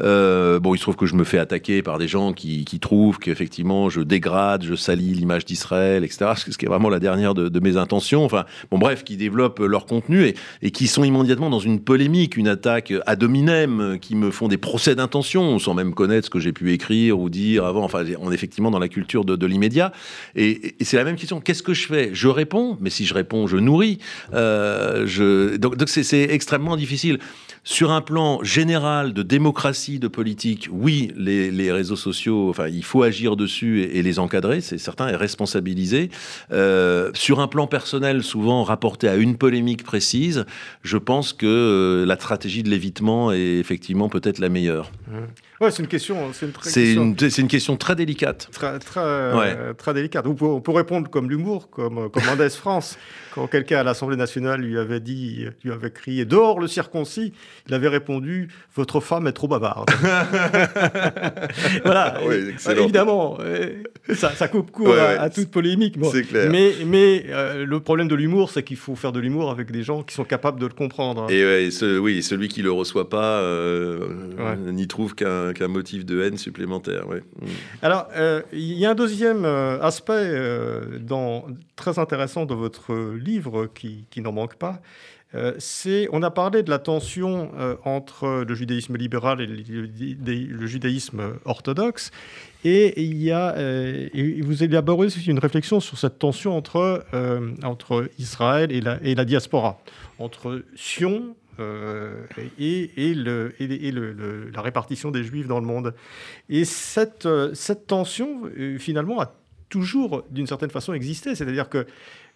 Euh, bon, il se trouve que je me fais attaquer par des gens qui, trouvent qu'effectivement, je dégrade, je salis l'image d'Israël, etc. Ce qui est vraiment la dernière de, mes intentions. Enfin, bon, bref, qui développent leur contenu et, qui sont immédiatement dans une polémique, une attaque ad hominem, qui me font des procès d'intention, sans même connaître ce que j'ai pu écrire ou dire avant. Enfin, on est effectivement dans la culture de, l'immédiat. Et c'est la même question qu'est-ce que je fais? Je réponds, mais si je réponds, je nourris. Euh, je... Donc, c'est extrêmement difficile. Sur un plan général de démocratie, de politique, oui, les, réseaux sociaux, enfin, il faut agir dessus et, les encadrer, c'est certain, et responsabiliser. Euh, sur un plan personnel, souvent rapporté à une polémique précise, je pense que euh, la stratégie de l'évitement est effectivement peut-être la meilleure. Mmh. Ouais, c'est une question. C'est une, question... une, question très délicate. Très, très, très délicate. On peut, répondre comme comme, comme Mendes France. Quand quelqu'un à l'Assemblée nationale lui avait dit, lui avait crié dehors le circoncis, il avait répondu votre femme est trop bavarde. voilà. Oui, évidemment, ça, coupe court à, toute polémique. C'est clair. Mais, mais euh, le problème de l'humour, c'est qu'il faut faire de l'humour avec des gens qui sont capables de le comprendre. Et oui, celui qui le reçoit pas euh, n'y trouve qu'un motif de haine supplémentaire. Mm. Alors, euh, il y a un deuxième aspect dans, très intéressant de votre livre qui, n'en manque pas. Euh, c'est, on a parlé de la tension euh, entre le judaïsme libéral et le, judaïsme orthodoxe, et il y a, euh, vous élaborez une réflexion sur cette tension entre, entre Israël et la, et la diaspora, entre Sion et, et, le, et le, la répartition des juifs dans le monde. Et cette, cette tension, finalement, a toujours, d'une certaine façon, existé. C'est-à-dire que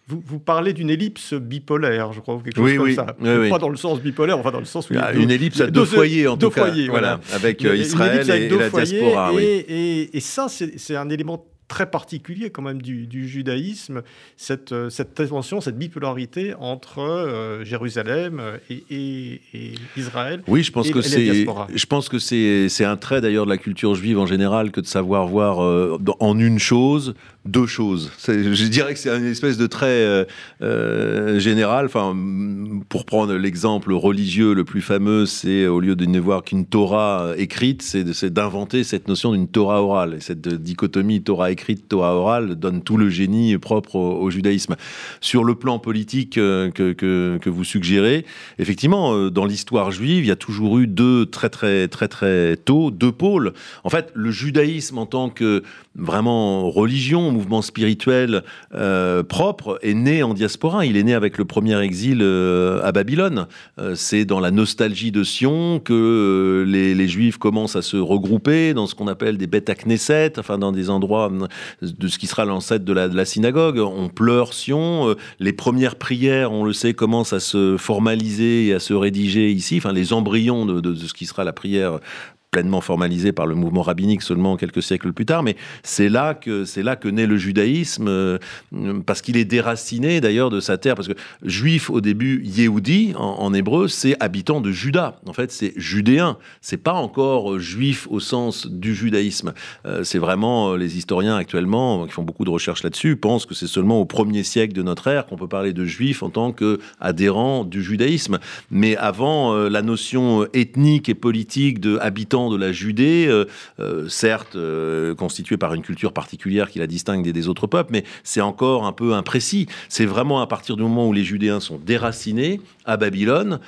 vous, parlez d'une ellipse bipolaire, je crois, ou quelque chose comme ça. pas dans le sens bipolaire, enfin dans le sens où il y a une ellipse à deux, foyers en tout cas, voilà, avec euh, Israël et, la diaspora. et, et ça, c'est un élément très particulier quand même du, judaïsme, cette, euh, cette tension, cette bipolarité entre euh, Jérusalem et, Israël. Oui, je pense que c'est, je pense que c'est, c'est un trait d'ailleurs de la culture juive en général que de savoir voir euh, en une chose deux choses. Je dirais que c'est une espèce de trait général. Enfin, pour prendre l'exemple religieux le plus fameux, c'est au lieu de ne voir qu'une Torah écrite, c'est d'inventer cette notion d'une Torah orale. Et cette dichotomie Torah écrite Torah orale donne tout le génie propre au, judaïsme. Sur le plan politique euh, que, que, vous suggérez, effectivement, euh, dans l'histoire juive, il y a toujours eu deux très très très très tôt deux pôles. En fait, le judaïsme en tant que vraiment religion, mouvement spirituel euh, propre, est né en diaspora. Il est né avec le premier exil à Babylone. c'est dans la nostalgie de Sion que les, Juifs commencent à se regrouper dans ce qu'on appelle des bêtes à Knesset, enfin dans des endroits de ce qui sera l'ancêtre de la, synagogue. On pleure Sion. Euh, les premières prières, on le sait, commencent à se formaliser et à se rédiger ici. Enfin, les embryons de ce qui sera la prière pleinement formalisé par le mouvement rabbinique seulement quelques siècles plus tard, mais c'est là que c'est là que naît le judaïsme, euh, parce qu'il est déraciné d'ailleurs de sa terre, parce que juif au début, Yehudi en, hébreu, c'est habitant de Juda. En fait, c'est judéen. C'est pas encore juif au sens du judaïsme. Euh, c'est vraiment euh, les historiens actuellement qui font beaucoup de recherches là-dessus pensent que c'est seulement au premier siècle de notre ère qu'on peut parler de juif en tant que adhérent du judaïsme. Mais avant, la notion ethnique et politique de habitant de la Judée, certes constitués par une culture particulière qui la distingue des, autres peuples, mais c'est encore un peu imprécis. C'est vraiment à partir du moment où les Judéens sont déracinés à Babylone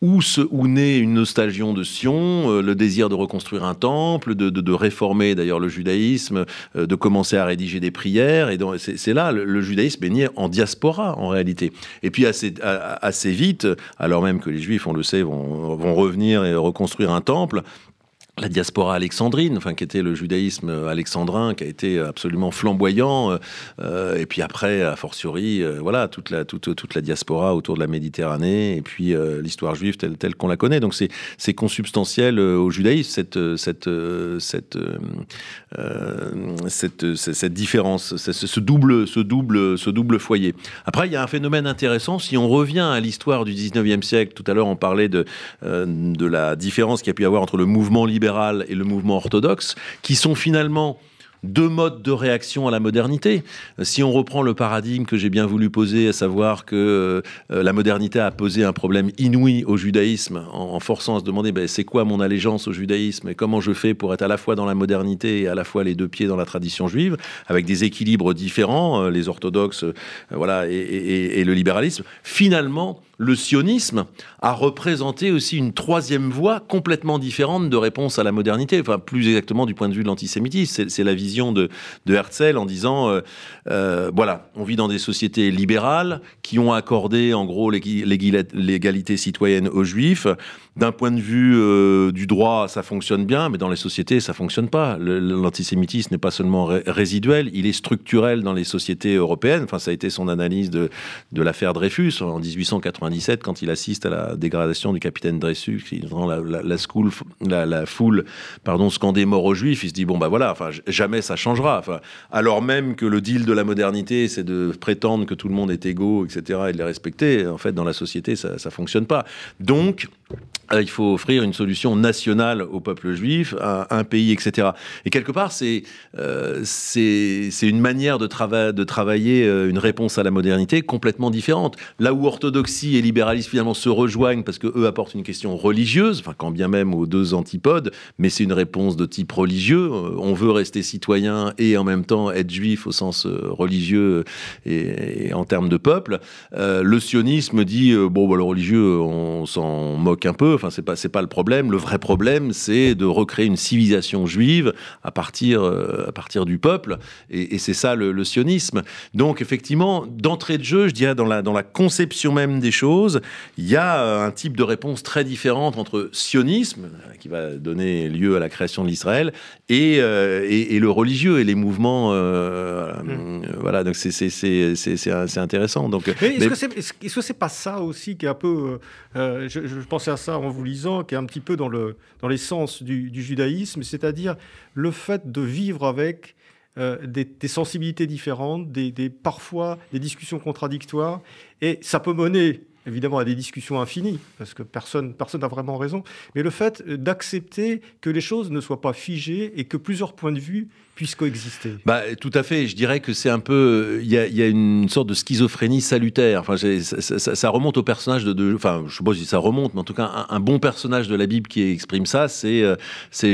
où, se, où naît une nostalgie de Sion, euh, le désir de reconstruire un temple, de, réformer d'ailleurs le judaïsme, euh, de commencer à rédiger des prières. Et c'est là, le, judaïsme est né en diaspora en réalité. Et puis assez, vite, alors même que les juifs, on le sait, vont revenir et reconstruire un temple, la diaspora alexandrine, enfin qui était le judaïsme alexandrin, qui a été absolument flamboyant, euh, et puis après, a fortiori, euh, voilà, toute la, toute, toute la diaspora autour de la Méditerranée, et puis euh, l'histoire juive telle, telle qu'on la connaît. Donc c'est, c'est consubstantiel au judaïsme, cette, cette, cette, cette, cette, différence, ce, double, ce, double, ce double foyer. Après, il y a un phénomène intéressant, si on revient à l'histoire du 19e siècle, tout à l'heure on parlait de, de la différence qu'il y a pu avoir entre le mouvement libéral et le mouvement orthodoxe, qui sont finalement deux modes de réaction à la modernité. Si on reprend le paradigme que j'ai bien voulu poser, à savoir que euh, la modernité a posé un problème inouï au judaïsme, en, forçant à se demander ben, c'est quoi mon allégeance au judaïsme et comment je fais pour être à la fois dans la modernité et à la fois les deux pieds dans la tradition juive, avec des équilibres différents, euh, les orthodoxes euh, voilà, et, le libéralisme. Finalement, le sionisme a représenté aussi une troisième voie complètement différente de réponse à la modernité, enfin plus exactement du point de vue de l'antisémitisme. C'est la vision de, Herzl en disant, euh, euh, voilà, on vit dans des sociétés libérales qui ont accordé en gros l'égalité citoyenne aux juifs. D'un point de vue euh, du droit, ça fonctionne bien, mais dans les sociétés, ça fonctionne pas. L'antisémitisme n'est pas seulement résiduel, il est structurel dans les sociétés européennes. Enfin, ça a été son analyse de, de l'affaire Dreyfus en 1897, quand il assiste à la dégradation du capitaine Dreyfus, qui rend la, foule pardon, scandée mort aux juifs. Il se dit, bon, bah voilà, enfin, jamais ça changera. Enfin, alors même que le deal de la modernité, c'est de prétendre que tout le monde est égaux, etc., et de les respecter, en fait, dans la société, ça ne fonctionne pas. Donc, il faut offrir une solution nationale au peuple juif, à un pays, etc. Et quelque part, c'est euh, une manière de, de travailler euh, une réponse à la modernité complètement différente. Là où orthodoxie et libéralisme finalement se rejoignent parce que eux apportent une question religieuse, enfin quand bien même aux deux antipodes, mais c'est une réponse de type religieux. On veut rester citoyen et en même temps être juif au sens religieux et, en termes de peuple. le sionisme dit bon, bah, le religieux, on s'en moque un peu Enfin, c'est pas c'est pas le problème. Le vrai problème, c'est de recréer une civilisation juive à partir euh, à partir du peuple, et, c'est ça le, sionisme. Donc, effectivement, d'entrée de jeu, je dirais dans la dans la conception même des choses, il y a euh, un type de réponse très différente entre sionisme, euh, qui va donner lieu à la création de l'Israël, et, et, le religieux et les mouvements. Mmh. Voilà, donc c'est c'est c'est intéressant. Donc, est-ce que c'est est-ce que c'est pas ça aussi qui est un peu je, je à ça en vous lisant, qui est un petit peu dans, le, dans l'essence du, judaïsme, c'est-à-dire le fait de vivre avec euh, des, sensibilités différentes, des, parfois des discussions contradictoires, et ça peut mener évidemment à des discussions infinies, parce que personne personne n'a vraiment raison, mais le fait d'accepter que les choses ne soient pas figées et que plusieurs points de vue puissent coexister. Bah, tout à fait. Je dirais que c'est un peu. Il y, a, une sorte de schizophrénie salutaire. Enfin, ça, remonte au personnage de, Enfin, je sais pas si ça remonte, mais en tout cas, un, bon personnage de la Bible qui exprime ça, c'est euh,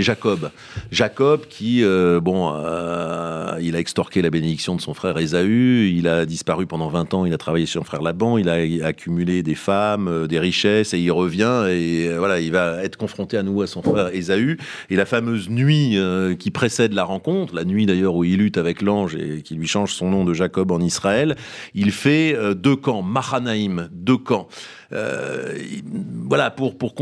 Jacob. Jacob qui, euh, bon, euh, il a extorqué la bénédiction de son frère Ésaü, il a disparu pendant 20 ans, il a travaillé chez son frère Laban, il a, accumulé des femmes, des richesses, et il revient, et voilà, il va être confronté à nouveau à son frère Ésaü. Et la fameuse nuit qui précède la rencontre, la nuit d'ailleurs où il lutte avec l'ange et qui lui change son nom de Jacob en Israël, il fait euh, deux camps, Mahanaïm, deux camps. Euh, voilà, pour, pour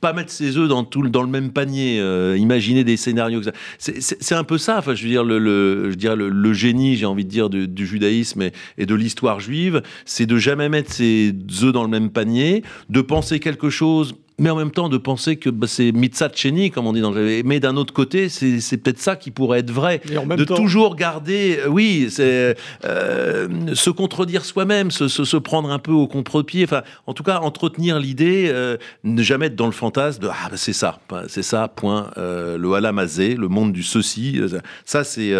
pas mettre ses œufs dans, tout, dans le même panier, euh, imaginer des scénarios. C'est un peu ça, enfin, je veux dire, le, je le, génie, j'ai envie de dire, du, judaïsme et, et, de l'histoire juive, c'est de jamais mettre ses œufs dans le même panier, de penser quelque chose mais en même temps de penser que bah, c'est mitzat comme on dit dans le... Mais d'un autre côté, c'est peut-être ça qui pourrait être vrai. de toujours garder, euh, oui, c'est euh, se contredire soi-même, se, se, prendre un peu au contre-pied. Enfin, en tout cas, entretenir l'idée, euh, ne jamais être dans le fantasme de ah bah, c'est ça, c'est ça, point. le halamazé, le monde du ceci. Ça, c'est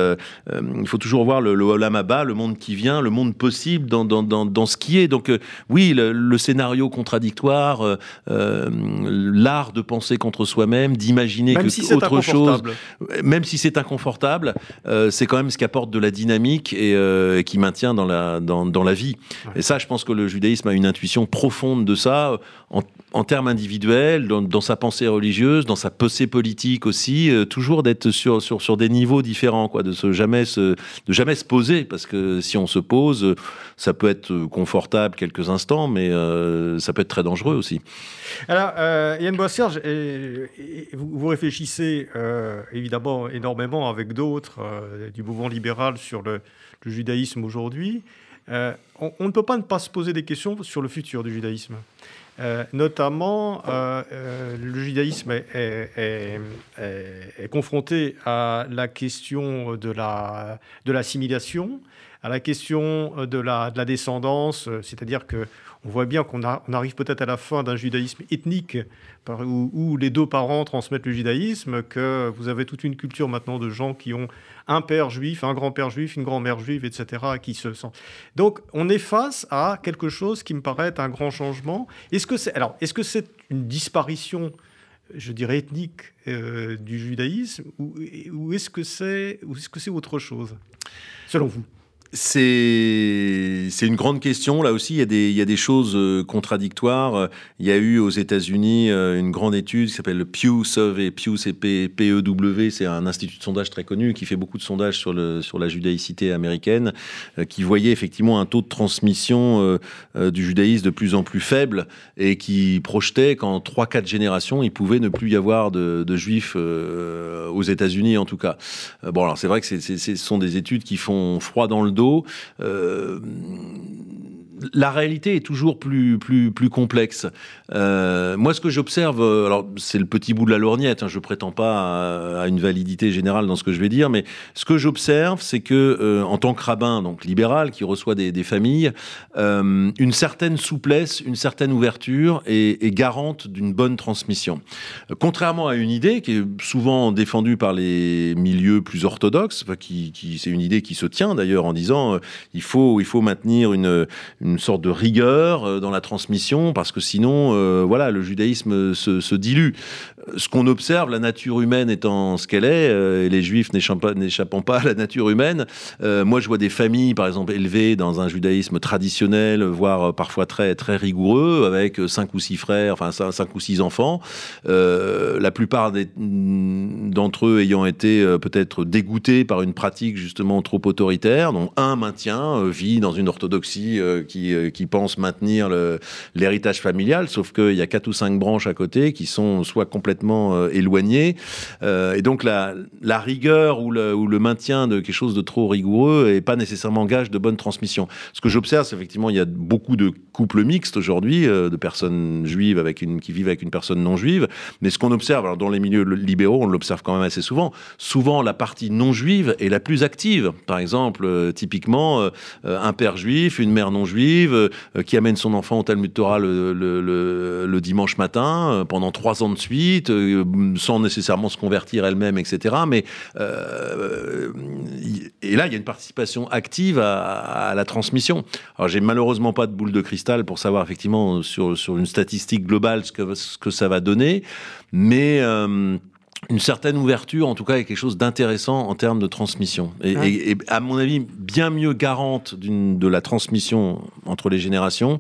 il faut toujours voir le, le halamaba, le monde qui vient, le monde possible dans, dans, dans, dans ce qui est. Donc oui, le, le scénario contradictoire l'art de penser contre soi-même, d'imaginer que si autre chose, même si c'est inconfortable, c'est quand même ce qui apporte de la dynamique et qui maintient dans la, dans, dans la vie. Et ça, je pense que le judaïsme a une intuition profonde de ça, en, en termes individuels, dans, sa pensée religieuse, dans sa pensée politique aussi, toujours d'être sur, des niveaux différents, de se jamais se, poser, parce que si on se pose, ça peut être confortable quelques instants, mais euh, ça peut être très dangereux aussi. Alors, euh, Yann Boissier, vous, réfléchissez euh, évidemment énormément avec d'autres euh, du mouvement libéral sur le, judaïsme aujourd'hui. On, ne peut pas ne pas se poser des questions sur le futur du judaïsme. Euh, notamment, euh, euh, le judaïsme est, confronté à la question de l'assimilation, la, de à la question de la descendance, c'est-à-dire que on voit bien qu'on arrive peut-être à la fin d'un judaïsme ethnique où, les deux parents transmettent le judaïsme, que vous avez toute une culture maintenant de gens qui ont un père juif, un grand-père juif, une grand-mère juive, etc., qui se sentent. Donc, on est face à quelque chose qui me paraît un grand changement. Est-ce que c'est alors, est-ce que c'est une disparition, je dirais ethnique, euh, du judaïsme, ou, est-ce que c'est, ou est-ce que c'est autre chose, selon vous? C'est une grande question. Là aussi, il y a des, choses euh, contradictoires. Il y a eu aux États-Unis euh, une grande étude qui s'appelle le Pew Survey. Pew, c'est P-E-W, c'est un institut de sondage très connu qui fait beaucoup de sondages sur, la judaïcité américaine, euh, qui voyait effectivement un taux de transmission du judaïsme de plus en plus faible et qui projetait qu'en 3-4 générations, il pouvait ne plus y avoir de, de juifs aux États-Unis en tout cas. bon, alors c'est vrai que ce sont des études qui font froid dans le dos euh, la réalité est toujours plus, plus, complexe. Euh, moi, ce que j'observe, euh, alors c'est le petit bout de la lorgnette, hein, je prétends pas à, une validité générale dans ce que je vais dire, mais ce que j'observe, c'est que en tant que rabbin, donc libéral, qui reçoit des, familles, une certaine souplesse, une certaine ouverture est, garante d'une bonne transmission. contrairement à une idée qui est souvent défendue par les milieux plus orthodoxes, qui, c'est une idée qui se tient d'ailleurs en disant il faut il faut maintenir une sorte de rigueur euh, dans la transmission, parce que sinon, euh, voilà, le judaïsme se, se dilue ce qu'on observe, la nature humaine étant ce qu'elle est, euh, et les juifs n'échappant pas à la nature humaine, euh, moi je vois des familles, par exemple, élevées dans un judaïsme traditionnel, voire euh, parfois très, très rigoureux, avec cinq ou six frères, enfin cinq ou six enfants, la plupart d'entre eux ayant été peut-être dégoûtés par une pratique justement trop autoritaire, dont un maintient, vit dans une orthodoxie qui, qui pense maintenir l'héritage familial, sauf qu'il y a quatre ou cinq branches à côté qui sont soit complètement euh, éloigné. Euh, et donc la, rigueur ou le, maintien de quelque chose de trop rigoureux n'est pas nécessairement gage de bonne transmission. Ce que j'observe, c'est effectivement il y a beaucoup de couples mixtes aujourd'hui, euh, de personnes juives avec une, qui vivent avec une personne non juive. Mais ce qu'on observe, alors dans les milieux libéraux, on l'observe quand même assez souvent. Souvent, la partie non juive est la plus active. Par exemple, typiquement, un père juif, une mère non juive, qui amène son enfant au Talmud Torah le dimanche matin pendant trois ans de suite euh, sans nécessairement se convertir elle-même, etc. Mais euh, et là, il y a une participation active à, la transmission. Alors, j'ai malheureusement pas de boule de cristal pour savoir effectivement sur, sur une statistique globale ce que, ce que ça va donner, mais euh, une certaine ouverture, en tout cas, est quelque chose d'intéressant en termes de transmission. Et, à mon avis, bien mieux garante de la transmission entre les générations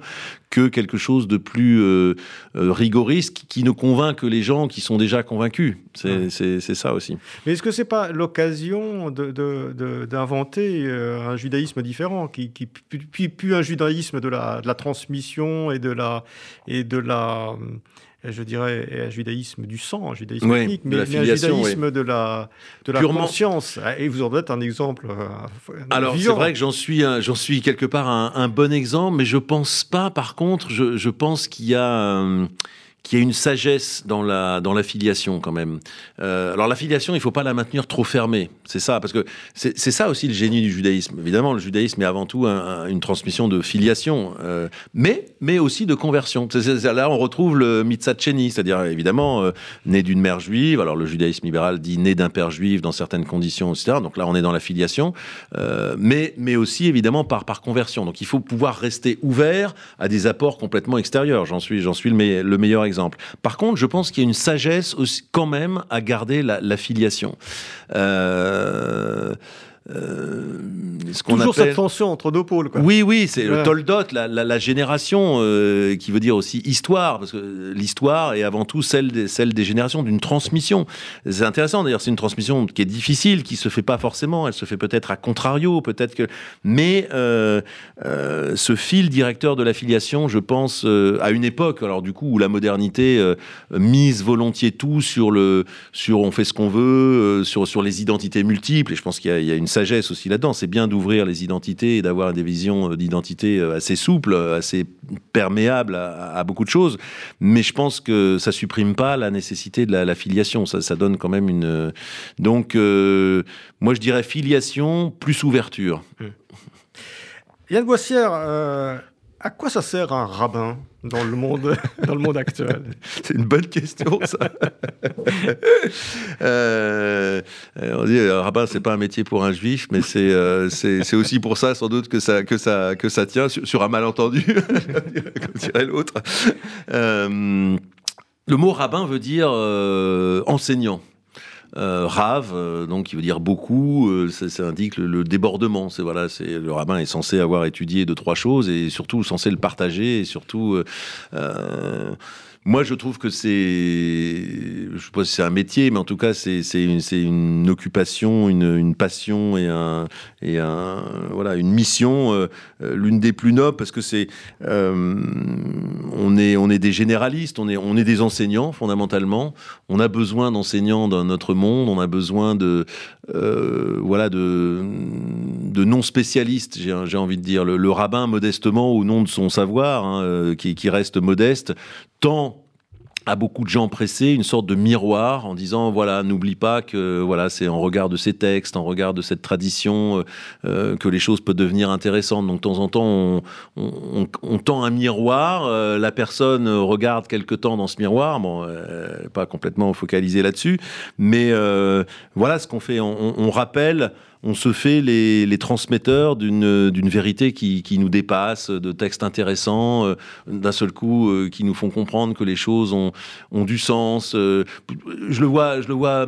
que quelque chose de plus euh, euh, rigoriste qui, ne convainc que les gens qui sont déjà convaincus. C'est ça aussi. Mais est-ce que c'est pas l'occasion d'inventer de, euh, un judaïsme différent, qui, qui puis, puis, un judaïsme de la, de la transmission et de la et de la je dirais, un judaïsme du sang, un judaïsme ethnique, mais, un judaïsme de la, de la conscience. Et vous en êtes un exemple. Euh, Alors, c'est vrai que j'en suis, j'en suis quelque part un, bon exemple, mais je pense pas, par contre, je, je pense qu'il y a. Euh, qu'il y a une sagesse dans la, dans l'affiliation quand même. Euh, alors l'affiliation, il faut pas la maintenir trop fermée, c'est ça, parce que c'est, ça aussi le génie du judaïsme. Évidemment, le judaïsme est avant tout une transmission de filiation, euh, mais, mais aussi de conversion. là, on retrouve le mitzat c'est-à-dire évidemment euh, né d'une mère juive. Alors le judaïsme libéral dit né d'un père juif dans certaines conditions, etc. Donc là, on est dans la filiation, mais, mais aussi évidemment par, par conversion. Donc il faut pouvoir rester ouvert à des apports complètement extérieurs. J'en suis, suis le, le meilleur exemple Par contre, je pense qu'il y a une sagesse aussi, quand même à garder la, la filiation. Euh, euh, ce qu'on Toujours cette tension entre deux pôles. Quoi. Oui, oui, c'est le toldot, la, la, la génération, euh, qui veut dire aussi histoire, parce que l'histoire est avant tout celle des, celle des générations, d'une transmission. C'est intéressant, d'ailleurs, c'est une transmission qui est difficile, qui se fait pas forcément, elle se fait peut-être à contrario, peut-être que... Mais euh, euh ce fil directeur de l'affiliation, je pense, à une époque, alors du coup, où la modernité mise volontiers tout sur le... sur on fait ce qu'on veut, sur, sur les identités multiples, et je pense qu'il y, y, a une sagesse aussi là-dedans. C'est bien d'ouvrir les identités et d'avoir des visions euh, d'identité euh, assez souples, euh, assez perméables à, beaucoup de choses. Mais je pense que ça supprime pas la nécessité de la, filiation. Ça, donne quand même une. Donc, moi, je dirais filiation plus ouverture. Yann Boissière, à quoi ça sert un rabbin dans le monde, dans le monde actuel C'est une bonne question, ça. euh, on dit, euh, rabbin, c'est pas un métier pour un juif, mais c'est euh, c'est aussi pour ça, sans doute, que ça, que ça, que ça tient sur, un malentendu, comme dirait l'autre. Euh, le mot rabbin veut dire enseignant. Euh, rave, euh, donc qui veut dire beaucoup, euh, ça, indique le, débordement. C'est voilà, c'est le rabbin est censé avoir étudié deux trois choses et surtout censé le partager et surtout moi, je trouve que c'est, je sais pas si c'est un métier, mais en tout cas, c'est une, occupation, une, passion et une mission, euh, euh, l'une des plus nobles, parce que c'est, euh, on est, des généralistes, on est, des enseignants fondamentalement. On a besoin d'enseignants dans notre monde, on a besoin de, voilà, de, non spécialistes. J'ai envie de dire le, rabbin modestement au nom de son savoir, hein, qui reste modeste, tant à beaucoup de gens pressés une sorte de miroir en disant voilà n'oublie pas que voilà c'est en regard de ces textes en regard de cette tradition euh, euh, que les choses peuvent devenir intéressantes. Donc de temps en temps on, tend un miroir euh, la personne regarde quelque temps dans ce miroir. Bon pas complètement focalisé là-dessus mais voilà ce qu'on fait. On rappelle on se fait les, transmetteurs d'une vérité qui, nous dépasse, de textes intéressants, euh, d'un seul coup, euh, qui nous font comprendre que les choses ont, du sens. Euh, je le vois, je le vois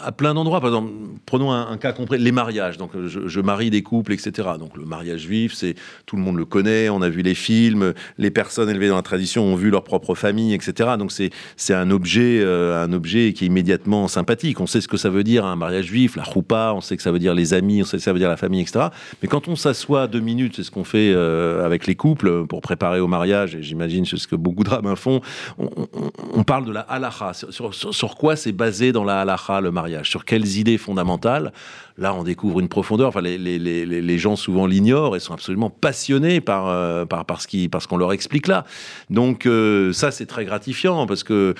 à plein d'endroits. Par exemple, prenons un, cas concret, les mariages. Donc, je, marie des couples, etc. Donc, le mariage juif, c'est tout le monde le connaît. On a vu les films. Les personnes élevées dans la tradition ont vu leur propre famille, etc. Donc, c'est c'est un objet, euh, un objet qui est immédiatement sympathique. On sait ce que ça veut dire un mariage juif, la choupa. On sait que ça veut dire les amis. On sait que ça veut dire la famille, etc. Mais quand on s'assoit deux minutes, c'est ce qu'on fait euh, avec les couples pour préparer au mariage. Et j'imagine c'est ce que beaucoup de rabbins font. On, parle de la halacha. Sur, sur quoi c'est basé dans la halacha le mariage sur quelles idées fondamentales. Là, on découvre une profondeur. Enfin, les, gens souvent l'ignorent et sont absolument passionnés par, euh, par, parce qu'on leur explique là. Donc, euh, ça, c'est très gratifiant parce que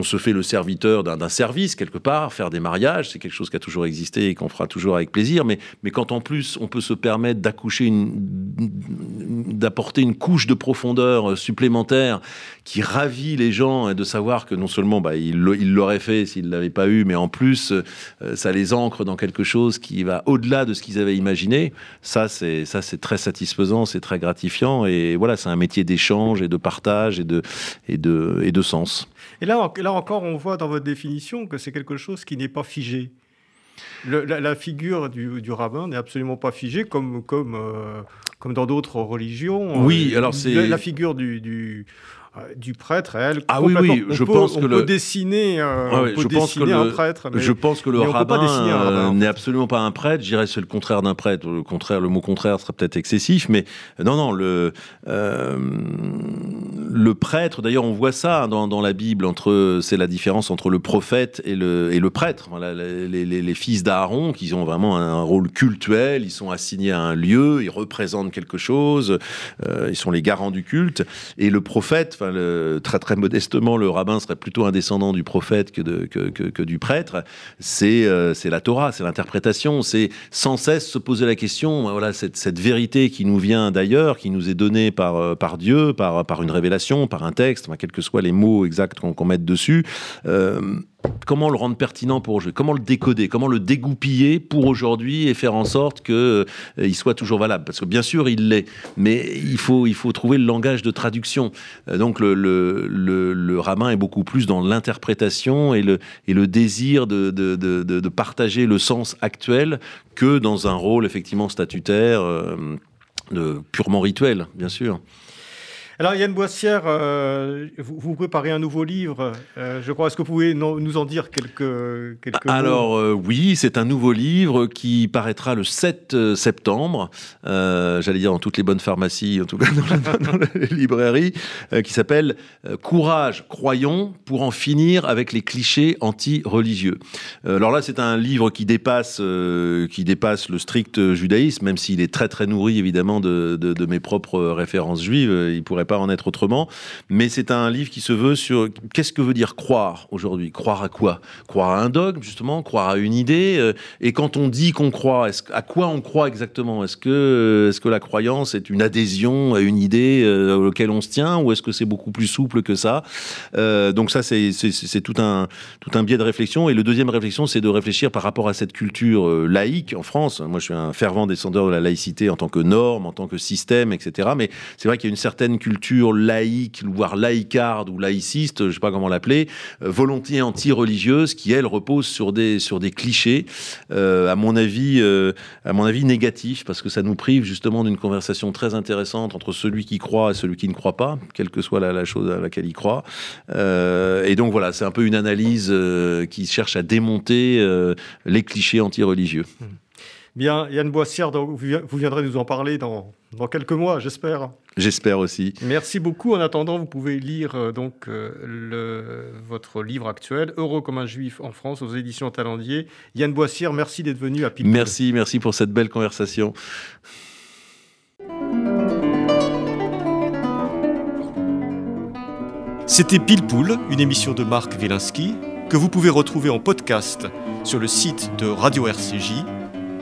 on se fait le serviteur d'un service quelque part, faire des mariages, c'est quelque chose qui a toujours existé et qu'on fera toujours avec plaisir. Mais, quand en plus on peut se permettre d'accoucher, d'apporter une couche de profondeur supplémentaire qui ravit les gens et de savoir que non seulement bah, ils l'auraient fait s'ils ne l'avaient pas eu, mais en plus euh, ça les ancre dans quelque chose qui va au-delà de ce qu'ils avaient imaginé. Ça c'est très satisfaisant, c'est très gratifiant et voilà c'est un métier d'échange et de partage et de sens. Et là, là encore, on voit dans votre définition que c'est quelque chose qui n'est pas figé. la, figure du, rabbin n'est absolument pas figée comme, comme, euh, comme dans d'autres religions. Oui, alors c'est... La, figure du euh, du prêtre, elle. Ah oui, oui, je pense que le dessiner, je pense que un prêtre. je pense que le rabbin euh, n'est absolument pas un prêtre. Je dirais c'est le contraire d'un prêtre. Le contraire, le mot contraire serait peut-être excessif, mais euh, non, non, le le prêtre. D'ailleurs, on voit ça dans, dans la Bible entre c'est la différence entre le prophète et le et le prêtre. Voilà, les, les, les fils d'Aaron qui ont vraiment un rôle cultuel. Ils sont assignés à un lieu, ils représentent quelque chose, ils sont les garants du culte. Et le prophète très très modestement, le rabbin serait plutôt un descendant du prophète que, du prêtre. C'est euh, c'est la Torah, c'est l'interprétation, c'est sans cesse se poser la question. Voilà cette, vérité qui nous vient d'ailleurs, qui nous est donnée par euh, Dieu, par une révélation, par un texte, quels que soient les mots exacts qu'on qu mette dessus. Euh, comment le rendre pertinent pour aujourd'hui, comment le décoder, comment le dégoupiller pour aujourd'hui et faire en sorte qu'il il soit toujours valable. Parce que bien sûr, il l'est, mais il faut, il faut trouver le langage de traduction. donc le, le, le, est beaucoup plus dans l'interprétation et le, et le désir de, de, de, de, partager le sens actuel que dans un rôle effectivement statutaire, de, purement rituel, bien sûr. Alors Yann Boissière, euh, vous, préparez un nouveau livre, euh, je crois. Est-ce que vous pouvez nous en dire quelques, quelques Alors euh, oui, c'est un nouveau livre qui paraîtra le 7 septembre, j'allais dire dans toutes les bonnes pharmacies, en tout cas dans, les librairies, qui s'appelle Courage, croyons, pour en finir avec les clichés anti-religieux. alors là, c'est un livre qui dépasse, qui dépasse le strict judaïsme, même s'il est très très nourri évidemment de, de, de mes propres références juives. Il pourrait pas en être autrement. Mais c'est un livre qui se veut sur qu'est-ce que veut dire croire aujourd'hui Croire à quoi? Croire à un dogme, justement, croire à une idée. Euh, et quand on dit qu'on croit, est à quoi on croit exactement? Est-ce que, est -ce que la croyance est une adhésion à une idée euh, auquel on se tient ou est-ce que c'est beaucoup plus souple que ça? Euh, Donc ça, c'est tout un, tout un biais de réflexion. Et le deuxième réflexion, c'est de réfléchir par rapport à cette culture laïque en France. Moi, je suis un fervent descendeur de la laïcité en tant que norme, en tant que système, etc. Mais c'est vrai qu'il y a une certaine culture culture laïque, voire laïcarde ou laïciste, je sais pas comment l'appeler, euh, volonté anti-religieuse qui, elle, repose sur des, sur des clichés, euh, à, mon avis, euh, à mon avis négatifs, parce que ça nous prive justement d'une conversation très intéressante entre celui qui croit et celui qui ne croit pas, quelle que soit la, chose à laquelle il croit. et donc voilà, c'est un peu une analyse qui cherche à démonter les clichés anti-religieux. Mmh. Bien, Yann Boissière, vous viendrez nous en parler dans, dans quelques mois, j'espère. J'espère aussi. Merci beaucoup. En attendant, vous pouvez lire euh, donc euh, le, votre livre actuel, Euro comme un juif en France, aux éditions Talendier. Yann Boissière, merci d'être venu à Pilpoul. Merci, merci pour cette belle conversation. C'était Pilpoul, une émission de Marc Wielinski, que vous pouvez retrouver en podcast sur le site de Radio RCJ